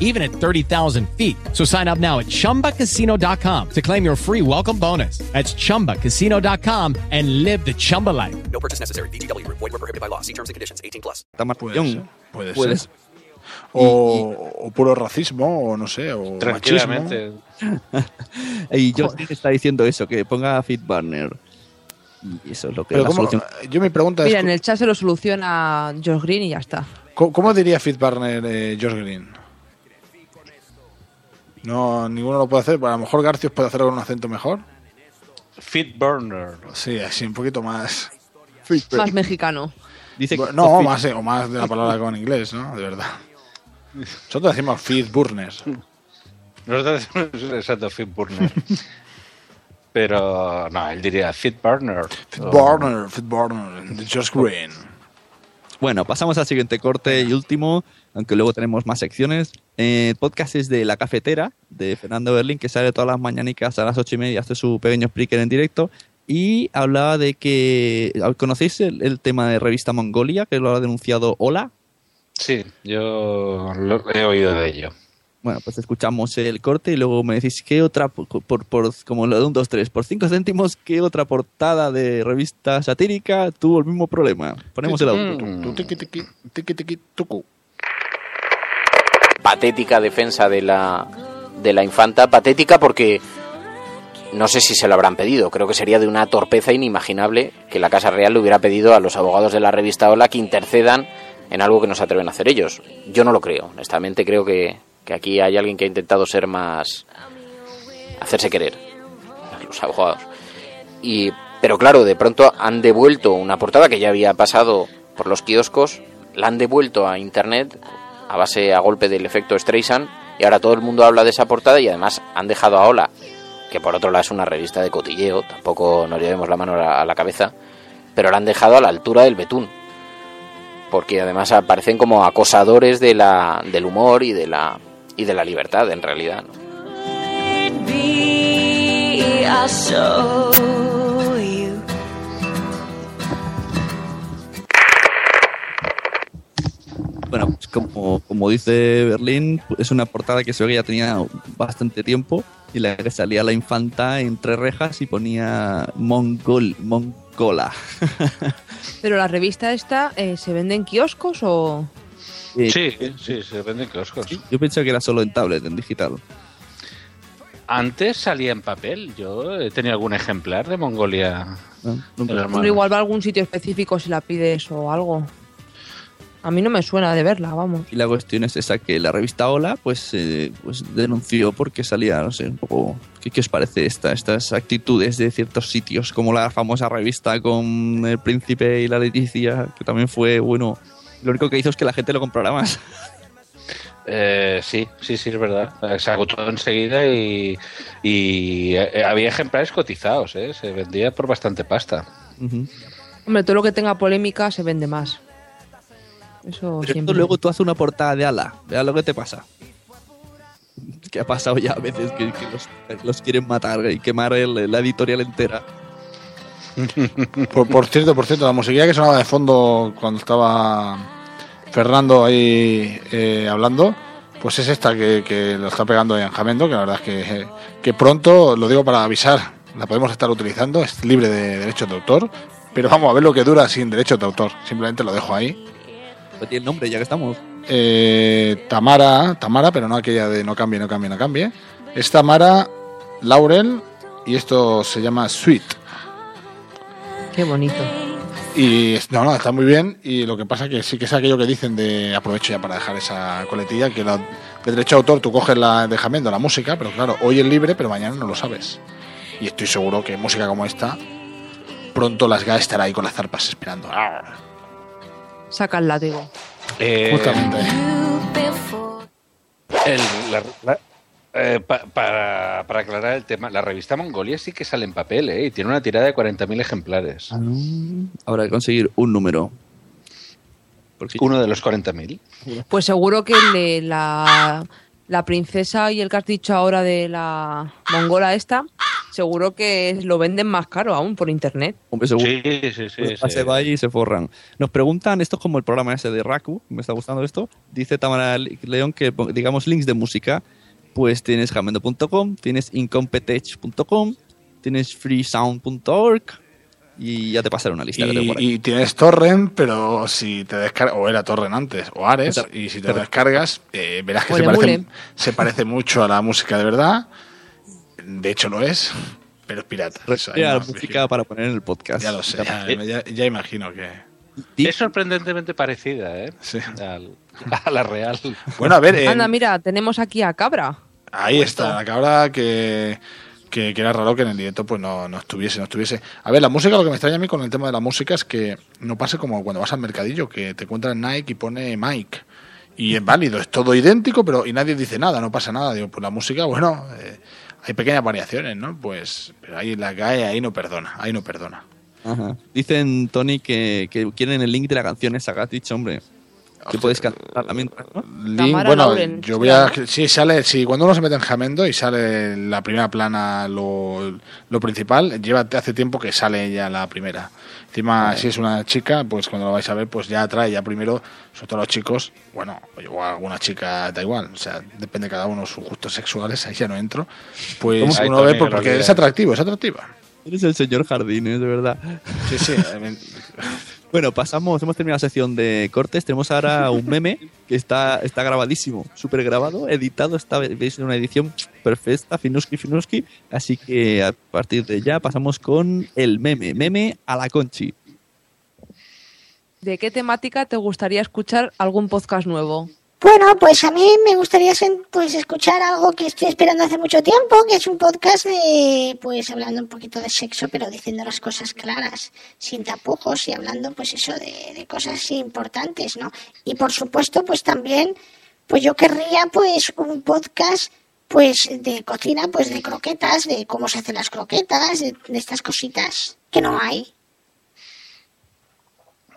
even at 30,000 feet. So sign up now at chumbacasino.com to claim your free welcome bonus. That's chumbacasino.com and live the Chumba life. No purchase necessary. VGW Group. Void were prohibited by law. See terms and conditions. 18 plus. Puede ser, puede Puedes- ser. O, o puro racismo, o no sé, o machismo. Tranquilamente. y Justin está diciendo eso, que ponga Fit Barner. Y eso es lo que Pero la ¿cómo- solución. yo mi pregunta Mira, es, en el chat se lo soluciona Josh Green y ya está. ¿cómo, cómo diría Fitz Barner eh, Josh Green? No, ninguno lo puede hacer. A lo mejor Garcios puede hacerlo con un acento mejor. Fit Burner. Sí, así un poquito más. Más mexicano. Dice Bueno, no, más, eh, o más de la palabra con inglés, ¿no? De verdad. Nosotros decimos Fitz Burner. Nosotros decimos exacto, Fit Burner. Pero no, él diría Fit Burner. Fitz Barner, Fitz Barner, de Josh Green. Bueno, pasamos al siguiente corte y último, aunque luego tenemos más secciones. Eh, el podcast es de La Cafetera, de Fernando Berlín, que sale todas las mañanicas a las ocho y media, hace su pequeño speaker en directo. Y hablaba de que. ¿Conocéis el, el tema de revista Mongolia, que lo ha denunciado Hola? Sí, yo lo- he oído de ello. Bueno, pues escuchamos el corte y luego me decís qué otra, por, por, por- como lo de un 2, 3, por 5 céntimos, qué otra portada de revista satírica tuvo el mismo problema. Ponemos el audio. Tu, tiqui, tiqui, tiqui, tiqui, tucu. patética defensa de la, de la infanta. Patética porque no sé si se lo habrán pedido. Creo que sería de una torpeza inimaginable que la Casa Real le hubiera pedido a los abogados de la revista Hola que intercedan en algo que no se atreven a hacer ellos. Yo no lo creo. Honestamente creo que, que aquí hay alguien que ha intentado ser más... hacerse querer. Los abogados. Y, pero claro, de pronto han devuelto una portada que ya había pasado por los kioscos, la han devuelto a internet a base a golpe del efecto Streisand y ahora todo el mundo habla de esa portada y además han dejado a Ola, que por otro lado es una revista de cotilleo, tampoco nos llevemos la mano a la, cabeza, pero la han dejado a la altura del betún. Porque además aparecen como acosadores de la, del humor y de la y de la libertad en realidad. ¿no? Bueno, pues como, como dice Berlín, es una portada que se ve que ya tenía bastante tiempo y la que salía la infanta entre rejas y ponía Mongol, Mongola. Pero la revista esta, eh, ¿se vende en kioscos o...? Eh, Sí, sí, se venden kioscos. Yo pensé que era solo en tablet, en digital. Antes salía en papel. Yo he tenido algún ejemplar de Mongolia. Ah, igual va a algún sitio específico si la pides o algo. A mí no me suena de verla, vamos. Y la cuestión es esa, que la revista Hola pues, eh, pues denunció porque salía, no sé, un poco... ¿Qué, qué os parece esta, estas actitudes de ciertos sitios? Como la famosa revista con el príncipe y la Leticia, que también fue, bueno... Lo único que hizo es que la gente lo comprara más. Eh, sí, sí, sí, es verdad. Se agotó enseguida y, y, eh, había ejemplares cotizados, ¿eh? Se vendía por bastante pasta. Hombre, todo lo que tenga polémica se vende más. Eso Pero siempre. luego tú haces una portada de ala. Vea lo que te pasa. Que ha pasado ya a veces que, que los, los quieren matar y quemar el- la editorial entera. Por, por cierto, por cierto, la musiquilla que sonaba de fondo cuando estaba Fernando ahí eh, hablando, pues es esta que, que lo está pegando en Jamendo, que la verdad es que, que pronto, lo digo para avisar, la podemos estar utilizando, es libre de derechos de autor, pero vamos a ver lo que dura sin derechos de autor, simplemente lo dejo ahí. Pues tiene el nombre, ya que estamos. Eh, Tamara, Tamara, pero no aquella de no cambie, no cambie, no cambie. Es Tamara Laurel y esto se llama Sweet. Qué bonito. Y no, no, está muy bien. Y lo que pasa que sí que es aquello que dicen de aprovecho ya para dejar esa coletilla, que la, de derecho de autor tú coges la de Jamendo, la música, pero claro, hoy es libre, pero mañana no lo sabes. Y estoy seguro que música como esta, pronto las GA estará ahí con las zarpas esperando. Saca el látigo. Eh, Justamente. el- la- la- eh, pa- para, para aclarar el tema, la revista Mongolia sí que sale en papel, ¿eh? Y tiene una tirada de 40.000 ejemplares. Habrá que conseguir un número. Uno de los 40.000. Pues seguro que el de la, la princesa y el que has dicho ahora de la mongola esta, seguro que lo venden más caro aún por internet. Hombre, seguro. Sí, sí, sí. Pues sí. se va y se forran. Nos preguntan, esto es como el programa ese de Raku, me está gustando esto. Dice Tamara León que, digamos, links de música. Pues tienes jamendo.com, tienes incompetech.com, tienes freesound.org y ya te pasaré una lista. que tengo por ahí. Y, y tienes Torrent, pero si te descargas, o era Torrent antes, o Ares, y si te descargas, eh, verás que se parece, se parece mucho a la música de verdad. De hecho lo es, pero es pirata. Eso no- música para poner en el podcast. Ya lo sé, ya, ya- ya imagino que... Es sorprendentemente parecida, ¿eh? Al- a la real. Bueno, a ver, en- Anda, mira, tenemos aquí a Cabra. Ahí está, la cabra que, que, que era raro que en el directo pues no, no estuviese, no estuviese. A ver, la música, lo que me extraña a mí con el tema de la música es que no pase como cuando vas al mercadillo, que te encuentras Nike y pone Mike. Y es válido, es todo idéntico, pero y nadie dice nada, no pasa nada. Digo, pues la música, bueno, eh, hay pequeñas variaciones, ¿no? Pues, pero ahí la cae, ahí no perdona, ahí no perdona. Ajá. Dicen, Tony, que, que quieren el link de la canción esa que has dicho, hombre. Que puedes cantar también, ¿no? Link, bueno, yo voy a. Sí, sale. Sí, cuando uno se mete en Jamendo y sale la primera plana, lo, lo principal, lleva hace tiempo que sale ya la primera. Encima, si es una chica, pues cuando lo vais a ver, pues ya trae ya primero, sobre todo los chicos, bueno, o alguna chica, da igual, o sea, depende de cada uno sus gustos sexuales, ahí ya no entro. Pues uno ve porque es atractivo, es atractiva. Eres el señor Jardines, de verdad. Sí, sí. Bueno, pasamos, hemos terminado la sección de cortes. Tenemos ahora un meme que está, está grabadísimo, súper grabado, editado. Está, veis en una edición perfecta, finuski, finuski. Así que a partir de ya pasamos con el meme. Meme a la conchi. ¿De qué temática te gustaría escuchar algún podcast nuevo? Bueno, pues a mí me gustaría pues escuchar algo que estoy esperando hace mucho tiempo, que es un podcast de, pues hablando un poquito de sexo, pero diciendo las cosas claras, sin tapujos y hablando pues eso de, de cosas importantes, ¿no? Y por supuesto, pues también, pues yo querría pues un podcast pues de cocina, pues de croquetas, de cómo se hacen las croquetas, de, de estas cositas que no hay.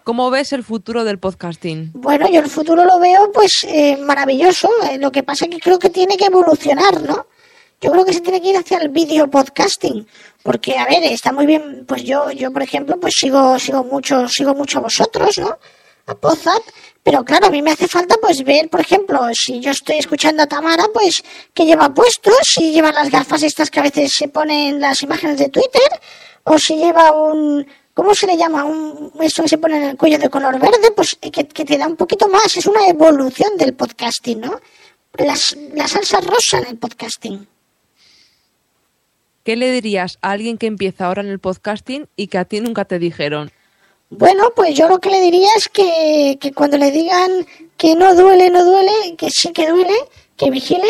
¿Cómo ves el futuro del podcasting? Bueno, yo el futuro lo veo pues eh, maravilloso. eh, lo que pasa es que creo que tiene que evolucionar, ¿no? Yo creo que se tiene que ir hacia el video podcasting, porque a ver, está muy bien, pues yo yo por ejemplo, pues sigo sigo mucho sigo mucho a vosotros, ¿no? A Podzap, pero claro, a mí me hace falta pues ver, por ejemplo, si yo estoy escuchando a Tamara, pues que lleva puestos, si lleva las gafas estas que a veces se ponen las imágenes de Twitter, o si lleva un ¿Cómo se le llama? Un, eso que se pone en el cuello de color verde, pues que, que te da un poquito más. Es una evolución del podcasting, ¿no? Las, la salsa rosa en el podcasting. ¿Qué le dirías a alguien que empieza ahora en el podcasting y que a ti nunca te dijeron? Bueno, pues yo lo que le diría es que, que cuando le digan que no duele, no duele, que sí que duele, que vigile,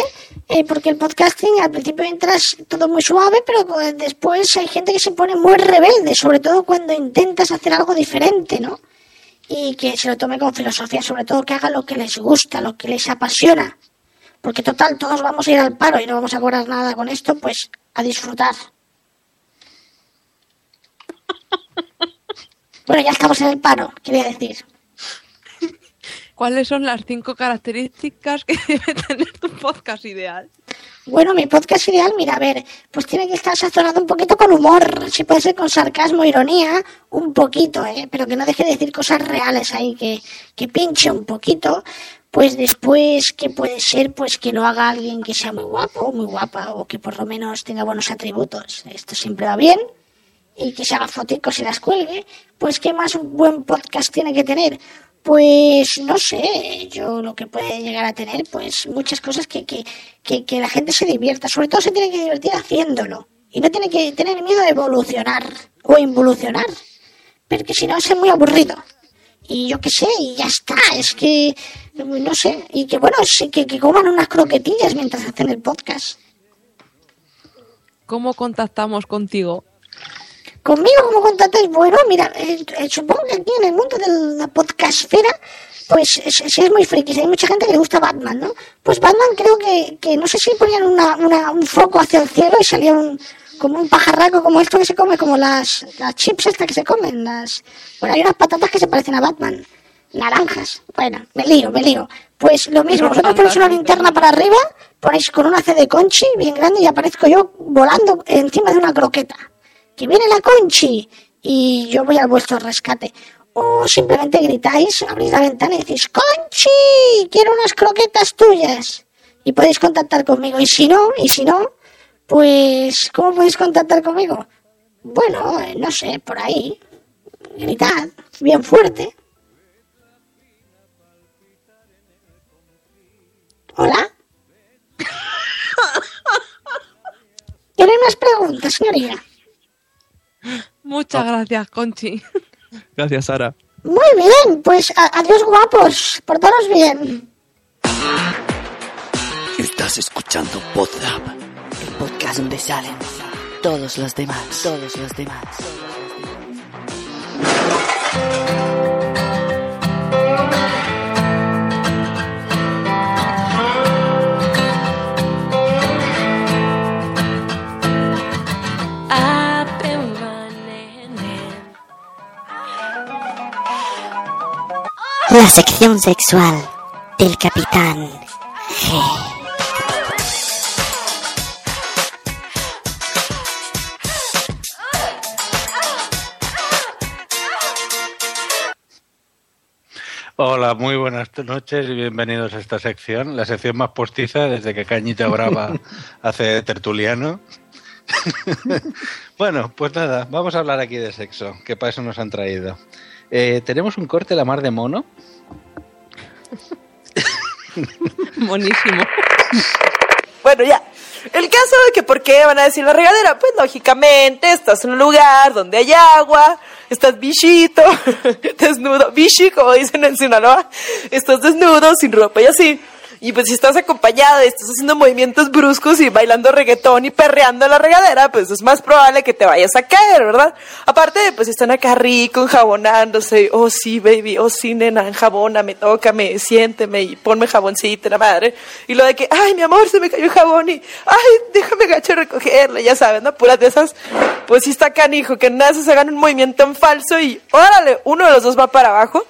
eh, porque el podcasting al principio entras todo muy suave, pero pues, después hay gente que se pone muy rebelde, sobre todo cuando intentas hacer algo diferente, ¿no? Y que se lo tome con filosofía, sobre todo que haga lo que les gusta, lo que les apasiona. Porque total, todos vamos a ir al paro y no vamos a cobrar nada con esto, pues a disfrutar. Bueno, ya estamos en el paro, quería decir. ¿Cuáles son las cinco características que debe tener tu podcast ideal? Bueno, mi podcast ideal, mira, a ver, pues tiene que estar sazonado un poquito con humor, si puede ser con sarcasmo, ironía, un poquito, ¿eh? pero que no deje de decir cosas reales ahí, que, que pinche un poquito. Pues después, que puede ser? Pues que lo haga alguien que sea muy guapo, muy guapa, o que por lo menos tenga buenos atributos. Esto siempre va bien. Y que se haga foticos y las cuelgue. Pues, ¿qué más un buen podcast tiene que tener? Pues no sé, yo lo que puede llegar a tener, pues muchas cosas que, que, que, que la gente se divierta. Sobre todo se tiene que divertir haciéndolo. Y no tiene que tener miedo de evolucionar o involucionar. Porque si no, es muy aburrido. Y yo qué sé, y ya está. Es que, no sé. Y que bueno, sí, que, que coman unas croquetillas mientras hacen el podcast. ¿Cómo contactamos contigo? Conmigo, como contactáis? Bueno, mira, eh, eh, supongo que aquí en el mundo de la podcastfera, pues es, es, es muy friki. Hay mucha gente que le gusta Batman, ¿no? Pues Batman creo que, que no sé si ponían una, una, un foco hacia el cielo y salía un, como un pajarraco como esto que se come, como las, las chips estas que se comen. Las... Bueno, hay unas patatas que se parecen a Batman. Naranjas. Bueno, me lío, me lío. Pues lo mismo, vosotros ponéis una linterna para arriba, ponéis con una C de conchi bien grande y aparezco yo volando encima de una croqueta. Que viene la conchi y yo voy al vuestro rescate. O simplemente gritáis, abrís la ventana y decís, ¡Conchi! Quiero unas croquetas tuyas. Y podéis contactar conmigo. Y si no, y si no, pues, ¿cómo podéis contactar conmigo? Bueno, eh, no sé, por ahí. Gritad, bien fuerte. ¿Hola? ¿Tienen más preguntas, señoría? Muchas gracias, Conchi. Gracias, Sara. Muy bien, pues adiós guapos, portaros bien. Estás escuchando Podrap, el podcast donde salen todos los demás, todos los demás. La sección sexual del capitán G. Hola, muy buenas noches y bienvenidos a esta sección, la sección más postiza desde que Cañita Brava hace tertuliano. bueno, pues nada, vamos a hablar aquí de sexo, que para eso nos han traído. Eh, tenemos un corte la mar de mono. Monísimo. Bueno, ya. El caso de que por qué van a decir la regadera, pues lógicamente estás en un lugar donde hay agua, estás bichito, desnudo, bichi como dicen en Sinaloa, estás desnudo, sin ropa y así. Y pues si estás acompañado y estás haciendo movimientos bruscos y bailando reggaetón y perreando la regadera, pues es más probable que te vayas a caer, ¿verdad? Aparte, pues están acá rico, enjabonándose, oh sí, baby, oh sí, nena, enjabóname, tócame, siénteme y ponme jaboncito, la madre. Y lo de que, ay, mi amor, se me cayó el jabón y, ay, déjame gacho recogerlo, ya sabes, ¿no? Puras de esas, pues sí está canijo, que nada se hagan un movimiento en falso y, órale, uno de los dos va para abajo.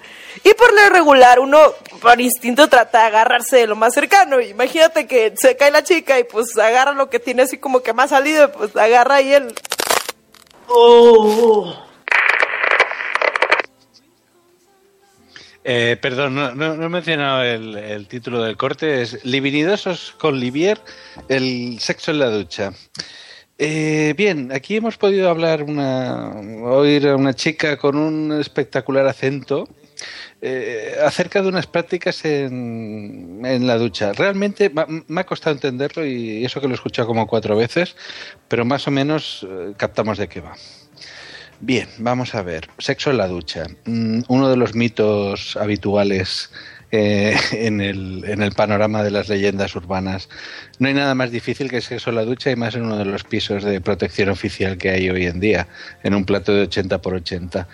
Y por lo regular, uno por instinto trata de agarrarse de lo más cercano. Imagínate que se cae la chica y pues agarra lo que tiene así como que más salido, pues agarra ahí el... Eh, perdón, no, no- no he mencionado el, título del corte, es Livinidosos con Livier, el sexo en la ducha. Eh, bien, aquí hemos podido hablar una, oír a una chica con un espectacular acento eh, acerca de unas prácticas en, en la ducha. Realmente me ha costado entenderlo y eso que lo he escuchado como cuatro veces, pero más o menos eh, captamos de qué va. Bien, vamos a ver. Sexo en la ducha. Mm, Uno de los mitos habituales eh, en, el, en el panorama de las leyendas urbanas. No hay nada más difícil que sexo en la ducha y más en uno de los pisos de protección oficial que hay hoy en día, en un plato de 80 por 80.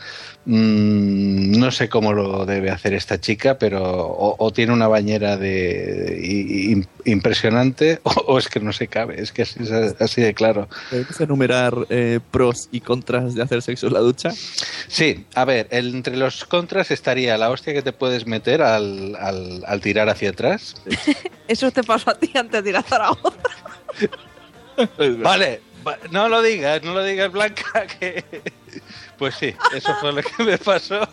Mm, no sé cómo lo debe hacer esta chica, pero o, o tiene una bañera de, i- impresionante o, o es que no se cabe. Es que así, es así de claro. ¿Puedes enumerar eh, pros y contras de hacer sexo en la ducha? Sí, a ver, el- entre los contras estaría la hostia que te puedes meter al, al- al tirar hacia atrás. Eso te pasó a ti antes de ir a Zaragoza. Vale, va- no lo digas, no lo digas, Blanca, que... Pues sí, eso fue lo que me pasó.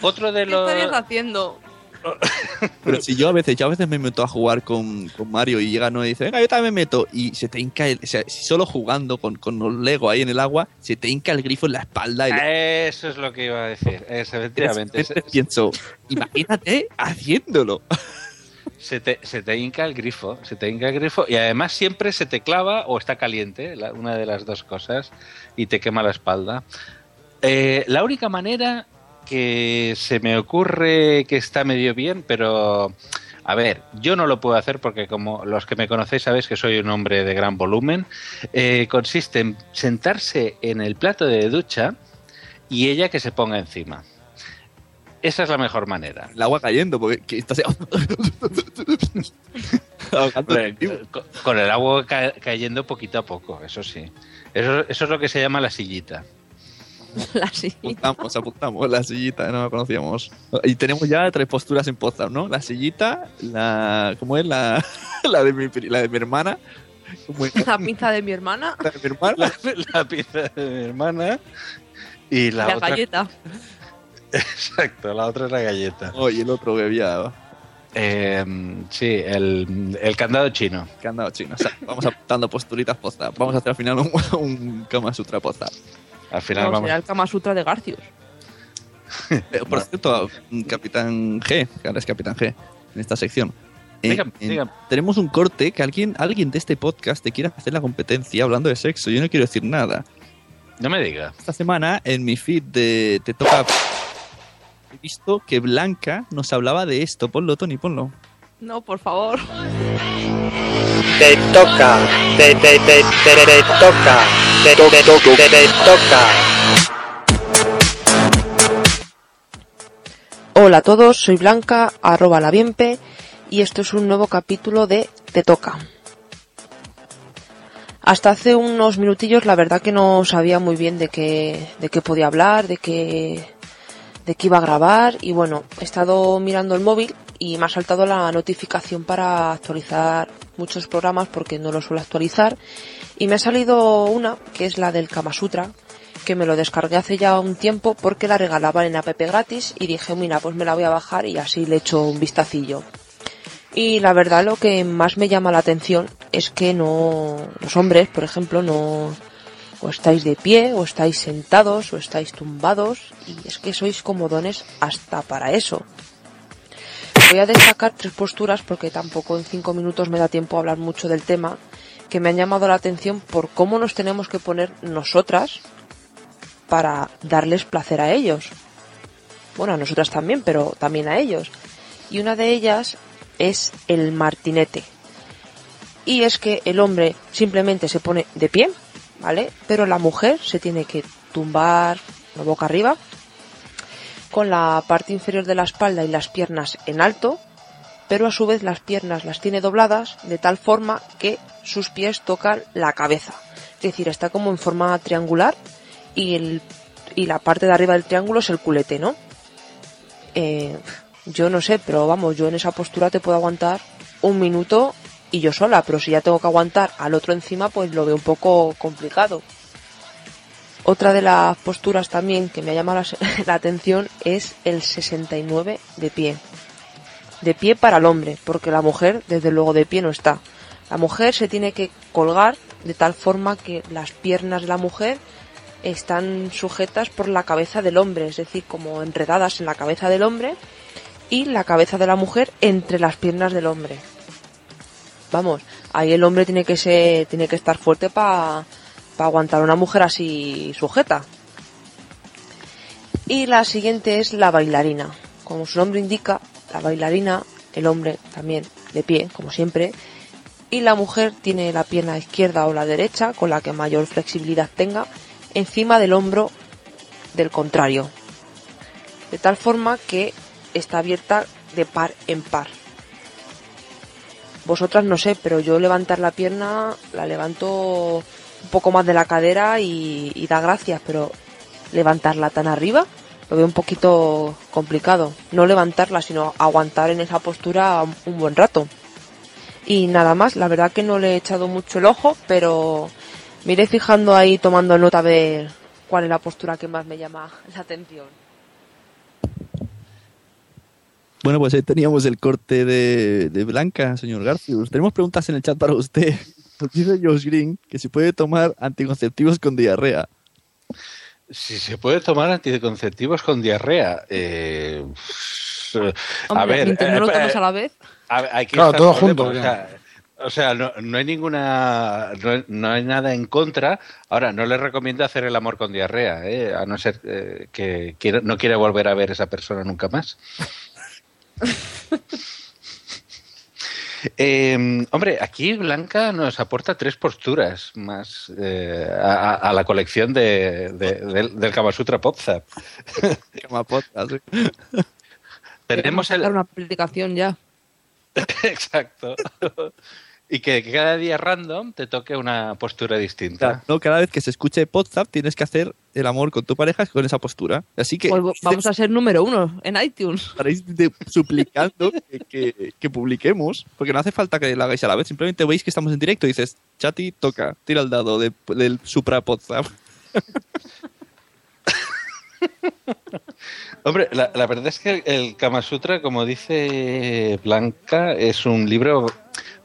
Otro de ¿Qué los... estarías haciendo? Pero si yo a veces, yo a veces me meto a jugar con, con Mario y llega no y dice, venga, yo también me meto. Y se te hinca el, o sea, solo jugando con, con los Lego ahí en el agua, se te hinca el grifo en la espalda y le- Eso es lo que iba a decir, efectivamente. Entonces pienso, imagínate haciéndolo. Se te, se te hinca el grifo, se te hinca el grifo y además siempre se te clava o está caliente, la- una de las dos cosas, y te quema la espalda. Eh, la única manera que se me ocurre que está medio bien, pero a ver, yo no lo puedo hacer porque como los que me conocéis sabéis que soy un hombre de gran volumen, eh, consiste en sentarse en el plato de ducha y ella que se ponga encima. Esa es la mejor manera. El agua cayendo, porque que está con, con el agua ca- cayendo poquito a poco, eso sí. Eso, eso es lo que se llama la sillita. La sillita. Apuntamos, apuntamos la sillita, no la conocíamos. Y tenemos ya tres posturas en Potsdam, ¿no? La sillita, la. ¿Cómo es? La, la, de, mi, la de mi hermana. ¿Cómo es? La pinza de mi hermana. La de mi hermana. La, la pizza de mi hermana y la, La, otra. galleta. Exacto, la otra es la galleta. Oh, y el otro bebía Eh, sí, el, el candado chino. candado chino. O sea, vamos apuntando posturitas Potsdam. Vamos a hacer al final un, un Kama Sutra Potsdam. Al final No, vamos. será el Kama Sutra de Garcius. Eh, por cierto, mm, Capitán G, que ahora es Capitán G, en esta sección. Eh, Dígame, dígame. Tenemos un corte que alguien, alguien de este podcast te quiere hacer la competencia hablando de sexo. Yo no quiero decir nada. No me diga. Esta semana en mi feed de Te Toca he visto que Blanca nos hablaba de esto. Ponlo, Tony, ponlo. No, por favor. Te toca, te, te, te, te, te toca, te, te, te, te, te toca. Hola a todos, soy Blanca, arroba la bienpe, y esto es un nuevo capítulo de Te Toca. Hasta hace unos minutillos la verdad que no sabía muy bien de qué, de qué podía hablar, de qué, de qué iba a grabar, y bueno, he estado mirando el móvil y me ha saltado la notificación para actualizar muchos programas porque no lo suelo actualizar, y me ha salido una que es la del Kama Sutra, que me lo descargué hace ya un tiempo porque la regalaban en app gratis y dije, mira, pues me la voy a bajar y así le echo un vistacillo. Y la verdad lo que más me llama la atención es que no, los hombres, por ejemplo, no, o estáis de pie, o estáis sentados, o estáis tumbados, y es que sois comodones hasta para eso. Voy a destacar tres posturas porque tampoco en cinco minutos me da tiempo a hablar mucho del tema, que me han llamado la atención por cómo nos tenemos que poner nosotras para darles placer a ellos. Bueno, a nosotras también, pero también a ellos. Y una de ellas es el martinete. Y es que el hombre simplemente se pone de pie, ¿vale? Pero la mujer se tiene que tumbar la boca arriba, con la parte inferior de la espalda y las piernas en alto, pero a su vez las piernas las tiene dobladas de tal forma que sus pies tocan la cabeza. Es decir, está como en forma triangular y, y la parte de arriba del triángulo es el culete, ¿no? Eh, yo no sé, pero vamos, yo en esa postura te puedo aguantar un minuto y yo sola, pero si ya tengo que aguantar al otro encima, pues lo veo un poco complicado. Otra de las posturas también que me ha llamado la, atención es el 69 de pie. De pie para el hombre, porque la mujer desde luego de pie no está. La mujer se tiene que colgar de tal forma que las piernas de la mujer están sujetas por la cabeza del hombre, es decir, como enredadas en la cabeza del hombre y la cabeza de la mujer entre las piernas del hombre. Vamos, ahí el hombre tiene que tiene que estar fuerte para aguantar a una mujer así sujeta. Y la siguiente es la bailarina. Como su nombre indica, la bailarina, el hombre también de pie, como siempre, y la mujer tiene la pierna izquierda o la derecha, con la que mayor flexibilidad tenga, encima del hombro del contrario. De tal forma que está abierta de par en par. Vosotras no sé, pero yo levantar la pierna la levanto un poco más de la cadera y, da gracias, pero levantarla tan arriba lo veo un poquito complicado. No levantarla, sino aguantar en esa postura un buen rato. Y nada más, la verdad que no le he echado mucho el ojo, pero me fijando ahí tomando nota a ver cuál es la postura que más me llama la atención. Bueno, pues ahí teníamos el corte de, de Blanca, señor Garcius. Tenemos preguntas en el chat para usted. Nos dice Josh Green que si puede tomar anticonceptivos con diarrea. Si se puede tomar anticonceptivos con diarrea. Eh, a Hombre, ver. mientras no lo eh, tomes a la vez. a ver, hay que Claro, estar todo junto, O sea, o sea, no, no hay ninguna. No, no hay nada en contra. Ahora, no le recomiendo hacer el amor con diarrea, ¿eh? a no ser eh, que quiera- no quiera volver a ver a esa persona nunca más. Eh, hombre, aquí Blanca nos aporta tres posturas más eh, a, la colección de, de- del, del Kama. Tenemos el, una aplicación ya. Exacto. Y que cada día random te toque una postura distinta. Claro, no, cada vez que se escuche WhatsApp tienes que hacer el amor con tu pareja con esa postura. Así que Pues vamos a ser número uno en iTunes. estaréis suplicando que, que- que publiquemos, porque no hace falta que lo hagáis a la vez, simplemente veis que estamos en directo y dices, Chati, toca, tira el dado de- del Supra WhatsApp. Hombre, la, la verdad es que el Kama Sutra, como dice Blanca, es un libro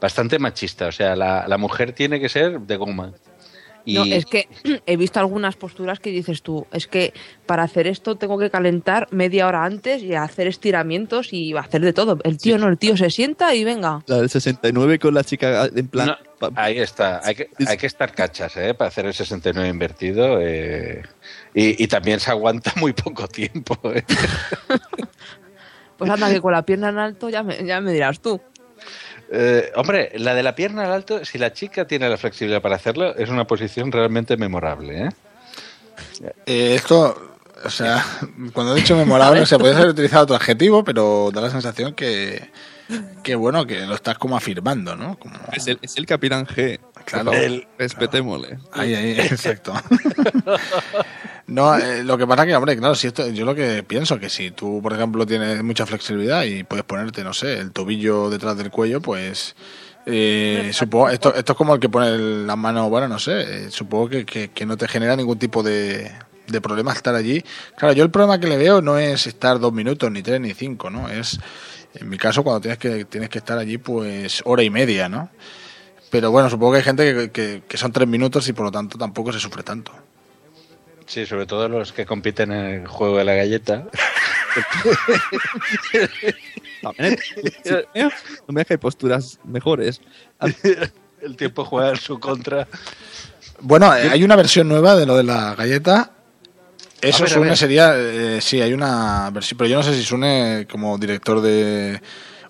bastante machista. O sea, la, la mujer tiene que ser de goma. Y No, es que he visto algunas posturas que dices tú, es que para hacer esto tengo que calentar media hora antes y hacer estiramientos y hacer de todo. El tío no, el tío se sienta y venga. La del 69 con la chica en plan... No, ahí está. Hay que, hay que estar cachas ¿eh? para hacer el 69 invertido. eh, y, y también se aguanta muy poco tiempo. ¿eh? Pues anda que con la pierna en alto ya me, ya me dirás tú. Eh, hombre, la de la pierna al alto, si la chica tiene la flexibilidad para hacerlo, es una posición realmente memorable. ¿eh? Eh, esto, o sea, cuando he dicho memorable, se puede haber utilizado otro adjetivo, pero da la sensación que, que bueno, que lo estás como afirmando, ¿no? Como, Es el, es el Capitán G. Claro. El- respetémosle. ahí, ahí, exacto. No, eh, lo que pasa que, hombre, claro, si esto, yo lo que pienso que si tú, por ejemplo, tienes mucha flexibilidad y puedes ponerte, no sé, el tobillo detrás del cuello, pues eh, supongo, esto, esto es como el que pone el- la mano, bueno, no sé, eh, supongo que, que- que no te genera ningún tipo de, de problema estar allí. Claro, yo el problema que le veo no es estar dos minutos, ni tres, ni cinco, ¿no? Es, en mi caso, cuando tienes que, tienes que estar allí, pues hora y media, ¿no? Pero bueno, supongo que hay gente que, que- que son tres minutos y por lo tanto tampoco se sufre tanto. Sí, sobre todo los que compiten en el juego de la galleta. También hay- no me hay posturas mejores. el tiempo juega en su contra. Bueno, eh, hay una versión nueva de lo de la galleta. Eso ver, Sune sería, eh, sí, hay una versión, pero yo no sé si Sune, como director de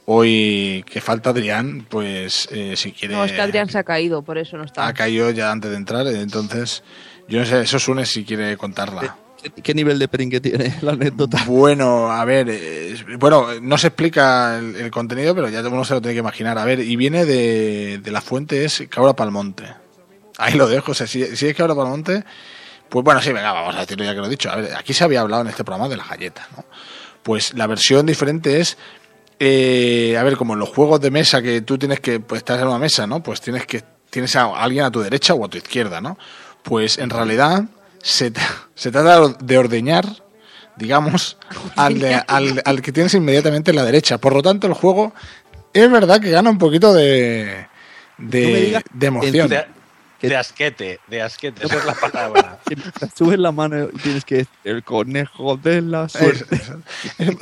hoy que falta Adrián, pues eh, si quiere... No, es que Adrián se ha caído, por eso no está. ha caído ya antes de entrar, entonces yo no sé, eso Sune si quiere contarla. ¿Qué, qué nivel de peringue tiene la anécdota? Bueno, a ver, eh, bueno, no se explica el, el contenido, pero ya uno se lo tiene que imaginar. A ver, y viene de, de la fuente, es Cabra Palmonte. Ahí lo dejo, o sea, si, si es Cabra Palmonte, pues bueno, sí, venga, vamos a decirlo ya que lo he dicho. A ver, aquí se había hablado en este programa de la galleta, ¿no? Pues la versión diferente es, eh, a ver, como en los juegos de mesa que tú tienes que, pues estás en una mesa, ¿no? Pues tienes que, tienes a alguien a tu derecha o a tu izquierda, ¿no? Pues en realidad se, se trata de ordeñar, digamos, al, de- al, al que tienes inmediatamente en la derecha. Por lo tanto, el juego es verdad que gana un poquito de, No digas de emoción. De, de asquete, de asquete, esa es la palabra. Subes la mano y tienes que decir, el conejo de la suerte.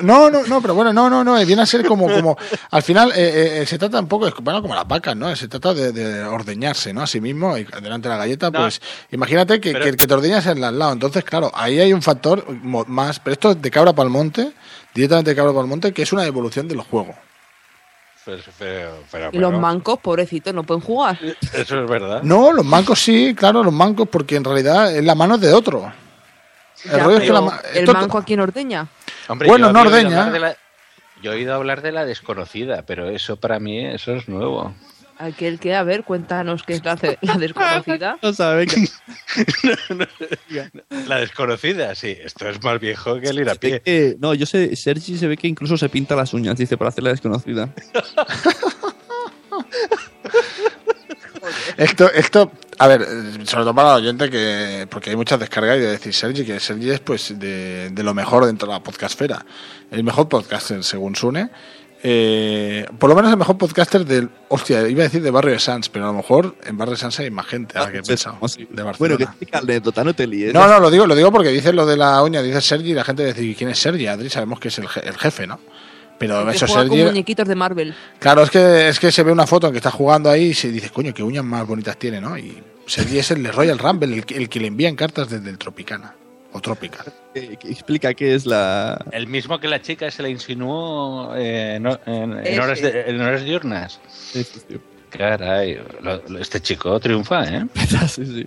No, no, no, pero bueno, no, no, no, viene a ser como, como, al final eh, eh, se trata un poco, bueno, como las vacas, ¿no? Se trata de, de ordeñarse, ¿no? A sí mismo, y delante de la galleta, No, pues, imagínate que, pero- que, que te ordeñas en al lado, entonces, claro, ahí hay un factor más, pero esto es de cabra para monte, directamente de cabra para monte, que es una evolución del juego. Pero- pero- pero Y los mancos, pobrecitos, no pueden jugar. Eso es verdad. No, los mancos sí, claro, los mancos, porque en realidad es la mano de otro. El Ya, rollo es que la el esto- manco aquí en Ordeña. Hombre, Bueno, yo no ordeña. Yo he oído hablar de la desconocida, pero eso para mí, eso es nuevo. Aquel que, a ver, cuéntanos qué es la, la desconocida. No sabe. La desconocida, sí, esto es más viejo que el ir a pie. que- no, yo sé, Sergi se ve que incluso se pinta las uñas, dice, para hacer la desconocida. Esto, esto, a ver, sobre todo para el oyente, que porque hay muchas descargas y de decir Sergi, que Sergi es pues de, de lo mejor dentro de la podcastfera. El mejor podcaster, según Sune. Eh, por lo menos el mejor podcaster del. Hostia, iba a decir de Barrio de Sans, pero a lo mejor en Barrio de Sans hay más gente, ahora que he pensado. De Bueno, Barcelona. que explica anécdota, no te líes. No, no, lo digo, lo digo porque dice lo de la uña, dice Sergi y la gente dice, ¿quién es Sergi? Adri, sabemos que es el, je- el jefe, ¿no? Pero eso, Sergi. muñequitos de Marvel. Claro, es que, es que se ve una foto en que está jugando ahí y se dice, coño, qué uñas más bonitas tiene, ¿no? Y Sergi es el de Royal Rumble, el, que- el que le envían cartas desde el Tropicana. O Tropical. Eh, explica qué es la. El mismo que la chica se le insinuó eh, en, en- en Ese. horas, de- en horas diurnas. Caray, lo- lo- este chico triunfa, ¿eh? sí, sí.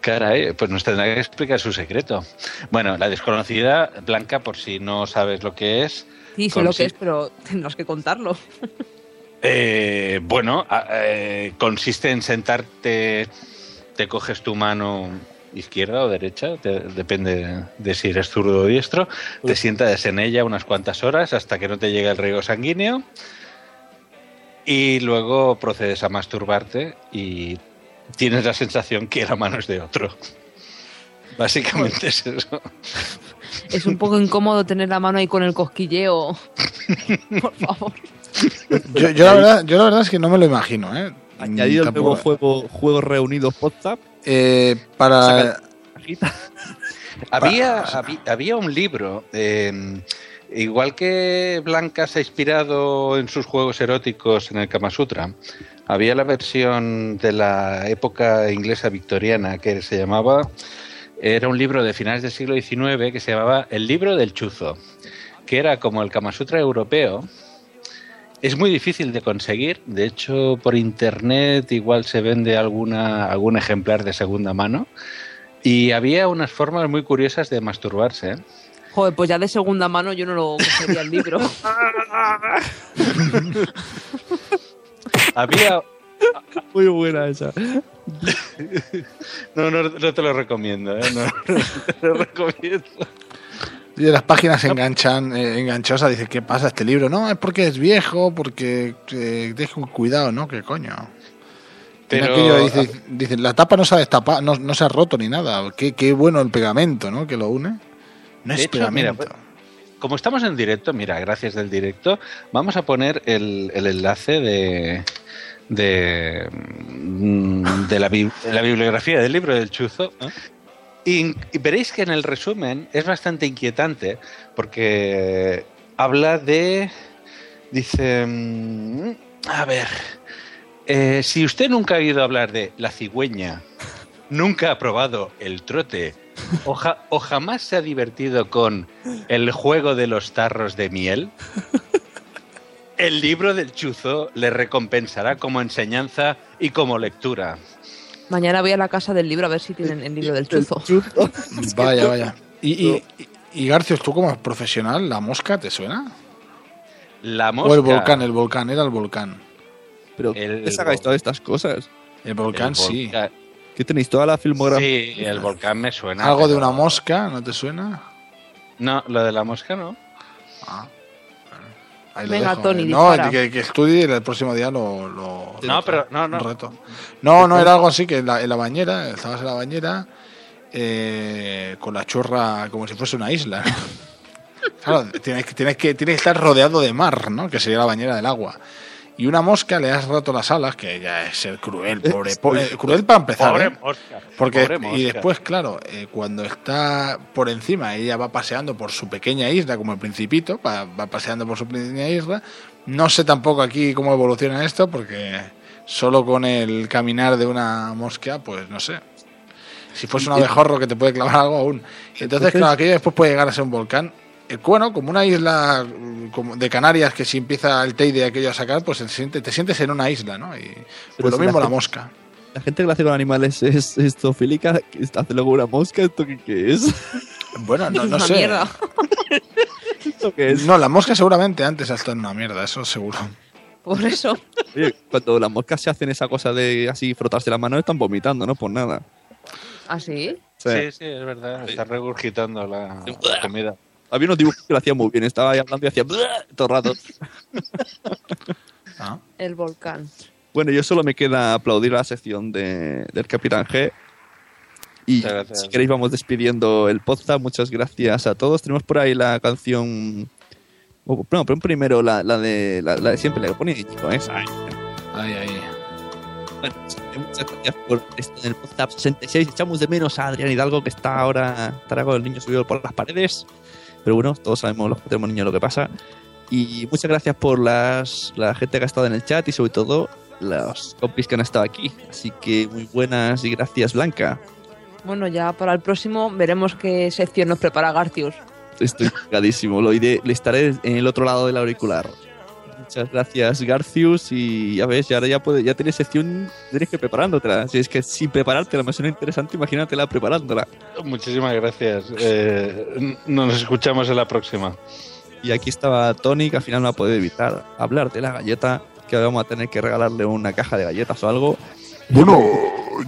Caray, pues nos tendrá que explicar su secreto. Bueno, la desconocida, Blanca, por si no sabes lo que es. Sí, sé lo que es, pero tendrás que contarlo. Eh, bueno, eh, consiste en sentarte, te coges tu mano izquierda o derecha, te- depende de si eres zurdo o diestro, te sientas en ella unas cuantas horas hasta que no te llegue el riego sanguíneo y luego procedes a masturbarte y tienes la sensación que la mano es de otro. Básicamente es eso. Es un poco incómodo tener la mano ahí con el cosquilleo. Por favor. Yo, yo la verdad, yo la verdad es que no me lo imagino, ¿eh? Añadido el nuevo juego Juegos Reunidos WhatsApp. Eh, para. Había, habí- había un libro, eh, igual que Blanca se ha inspirado en sus juegos eróticos en el Kama Sutra, había la versión de la época inglesa victoriana que se llamaba, era un libro de finales del siglo XIX que se llamaba El libro del chuzo, que era como el Kama Sutra europeo. Es muy difícil de conseguir, de hecho por internet igual se vende alguna, algún ejemplar de segunda mano. Y había unas formas muy curiosas de masturbarse. ¿eh? Joder, pues ya de segunda mano yo no lo cogería el libro. Había. Muy buena esa. No, no, no te lo recomiendo, ¿eh? No, no te lo recomiendo. Y las páginas enganchan, eh, enganchosas, dice, ¿qué pasa este libro? No, es porque es viejo, porque eh, deja un cuidado, ¿no? ¿Qué coño? Pero- aquello, dice, dice, la tapa no se ha destapado, no, no se ha roto ni nada. Qué, qué bueno el pegamento, ¿no? Que lo une. No De es hecho, mira, pegamento. como estamos en directo, mira, gracias del directo, vamos a poner el, el enlace de de, mm, de la, de la bibliografía del libro del chuzo. Y, veréis que en el resumen es bastante inquietante porque habla de... Dice... mm, A ver... eh, si usted nunca ha oído hablar de la cigüeña, nunca ha probado el trote o, o jamás se ha divertido con el juego de los tarros de miel, el libro del chuzo le recompensará como enseñanza y como lectura. Mañana voy a la casa del libro a ver si tienen el libro del chuzo. Vaya, vaya. Y, y, y Garcios, tú como profesional, ¿la mosca te suena? La O mosca. el volcán, el volcán, era el volcán. Pero El ¿qué sacáis todas estas cosas? El volcán, El sí. volcán. ¿Qué tenéis? ¿Toda la filmografía? Sí, el volcán me suena. Algo de pero- una mosca, ¿no te suena? No, lo de la mosca no. Ahí Venga, dejo, Tony, eh. No, que, que estudie y el próximo día lo... lo No, pero no, reto. No, no, era algo así que en la, en la bañera, estabas en la bañera eh, con la chorra como si fuese una isla. claro, tienes que, tienes, que, tienes que estar rodeado de mar, ¿no? Que sería la bañera del agua. Y una mosca le has roto las alas, que ya es ser cruel, pobre. po- eh, cruel para empezar. Pobre ¿eh? mosca, Porque, pobre y mosca. después, claro, eh, cuando está por encima, ella va paseando por su pequeña isla, como el Principito, va, va paseando por su pequeña isla. No sé tampoco aquí cómo evoluciona esto, porque solo con el caminar de una mosca, pues no sé. Si fuese un abejorro que te puede clavar algo aún. Entonces, Entonces- claro, aquello después puede llegar a ser un volcán. El bueno, como una isla mm, como de Canarias, que si empieza el Teide aquello a sacar, pues te sientes en una isla, ¿no? Y Pero pues lo mismo la la gente- mosca. La gente que lo hace con animales es, es zoofílica, que está hace luego una mosca, ¿esto qué, qué es? Bueno, no, Es no una sé. mierda. ¿Esto qué es? No, la mosca seguramente antes ha estado en una mierda, eso seguro. Por eso. Oye, cuando las moscas se hacen esa cosa de así frotarse las manos, están vomitando, ¿no? Por nada. ¿Ah, sí? Sí, sí, es verdad. Está regurgitando la la comida. Había unos dibujos que lo hacían muy bien. Estaba ahí hablando y hacía todo el rato. El volcán. Bueno, yo solo me queda aplaudir la sección de, del Capitán G. Y si queréis vamos despidiendo el podcast. Muchas gracias a todos. Tenemos por ahí la canción... oh, No, pero primero la, la de, la, la de siempre, la que pone Íñigo, ¿eh? Ay, Ahí, ahí. Bueno, muchas gracias por esto en el podcast 66. Echamos de menos a Adrián Hidalgo, que está ahora, estará con el niño subido por las paredes. Pero bueno, todos sabemos los que tenemos niños lo que pasa. Y muchas gracias por las, la gente que ha estado en el chat y sobre todo los compis que han estado aquí. Así que muy buenas y gracias, Blanca. Bueno, ya para el próximo veremos qué sección nos prepara Garcius. Estoy cagadísimo. Lo iré, le estaré en el otro lado del auricular. Muchas gracias, Garcius. Y ya ves, ya ahora ya, puede, ya tienes sección, tienes que preparándotela. Si es que sin preparártela me suena interesante, imagínatela preparándola. Muchísimas gracias. Eh, nos escuchamos en la próxima. Y aquí estaba Tony, que al final no ha podido evitar hablar de la galleta, que ahora vamos a tener que regalarle una caja de galletas o algo. Bueno,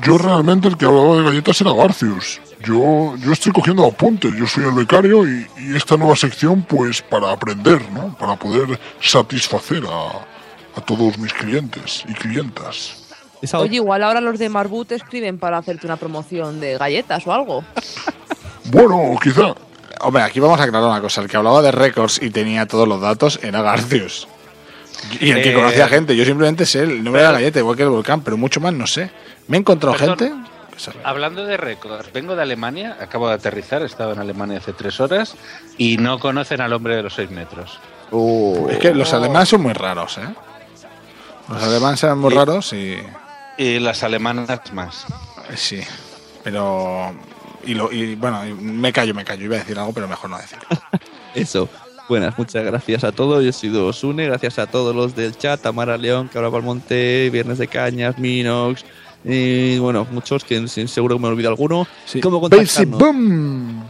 yo realmente el que hablaba de galletas era Garcius. Yo, yo estoy cogiendo apuntes, yo soy el becario y, y esta nueva sección pues para aprender, ¿no? Para poder satisfacer a, a todos mis clientes y clientas. Oye, igual ahora los de Marbut escriben para hacerte una promoción de galletas o algo. Bueno, quizá. Hombre, aquí vamos a aclarar una cosa. El que hablaba de récords y tenía todos los datos era Garcius. Y el que Eh, conocía gente. Yo simplemente sé el nombre de la galleta, igual que el volcán, pero mucho más no sé. Me he encontrado Perdón. gente. Hablando de récords, vengo de Alemania, acabo de aterrizar, he estado en Alemania hace tres horas y no conocen al hombre de los seis metros. Es que los alemanes son muy raros, ¿eh? Los alemanes eran muy raros y. Y las alemanas más. Sí. Pero. Y, lo, y bueno, me callo, me callo. Iba a decir algo, pero mejor no decirlo. Eso. Buenas, muchas gracias a todos. Yo he sido Sune, gracias a todos los del chat, Tamara León, Cabra Palmonte, Viernes de Cañas, Minox, y bueno, muchos que sin- seguro que me olvido alguno. ¿Cómo Basic contactarnos? Boom.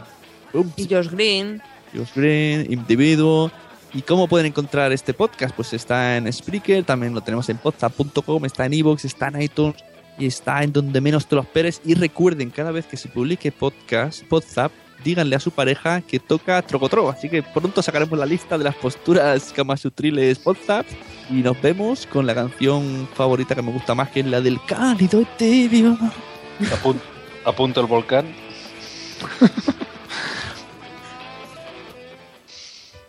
Y Josh Green. Josh Green, Individuo. ¿Y cómo pueden encontrar este podcast? Pues está en Spreaker, también lo tenemos en podzap.com, está en iVoox, está en iTunes y está en donde menos te lo esperes. Y recuerden, cada vez que se publique podcast, Podzap, díganle a su pareja que toca Trocotro. Así que pronto sacaremos la lista de las posturas camasutriles Podzap y nos vemos con la canción favorita que me gusta más, que es la del cálido y tibio. Apun- apunto el volcán.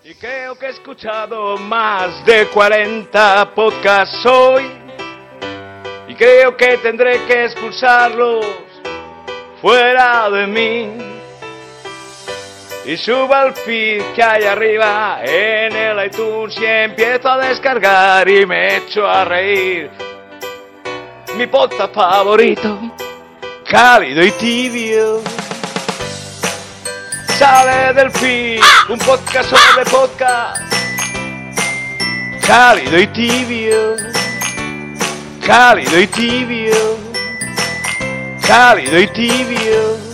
Y creo que he escuchado más de 40 podcasts hoy. Y creo que tendré que expulsarlos fuera de mí. Y subo al feed que hay arriba en el iTunes y empiezo a descargar y me echo a reír. Mi podcast favorito, cálido y tibio. Sale del feed un podcast sobre podcast. Cálido y tibio. Cálido y tibio. Cálido y tibio.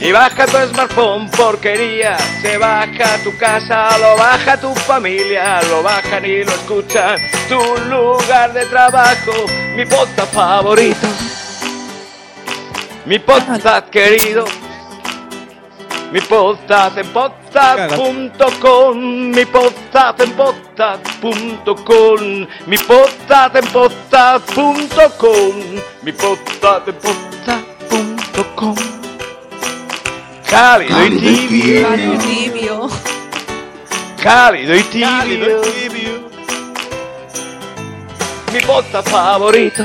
Y baja tu smartphone, porquería. Se baja tu casa, lo baja tu familia, lo bajan y lo escuchan. Tu lugar de trabajo, mi podcast favorito. Mi podcast querido. Mi podcast en podcast.com, mi podcast en podcast.com, mi podcast en podcast.com, mi podcast en podcast.com. Cálido y tibio, Cálido y tibio. cálido y tibio. Mi podcast favorito,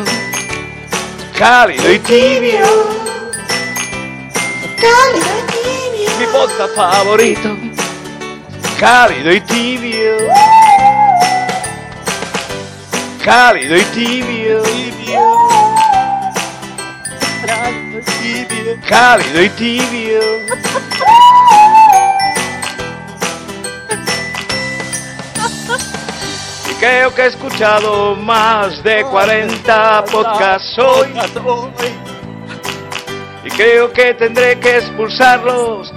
cálido y tibio. Cálido y tibio. Mi podcast favorito, cálido y tibio. Cálido y tibio. Cálido y tibio. Y Creo que he escuchado más de 40 podcasts hoy. Y creo que tendré que expulsarlos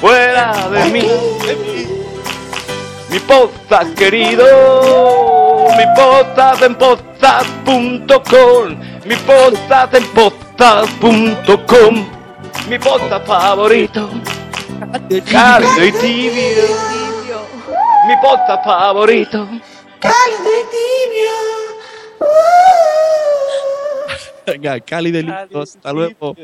fuera de mí. Mi podcast querido, mi podcast en podcast.com, mi podcast en podcast.com, mi podcast favorito, cálido y tibio, mi podcast favorito. Cálido y tibio. Venga, cálido y lindo. Hasta luego.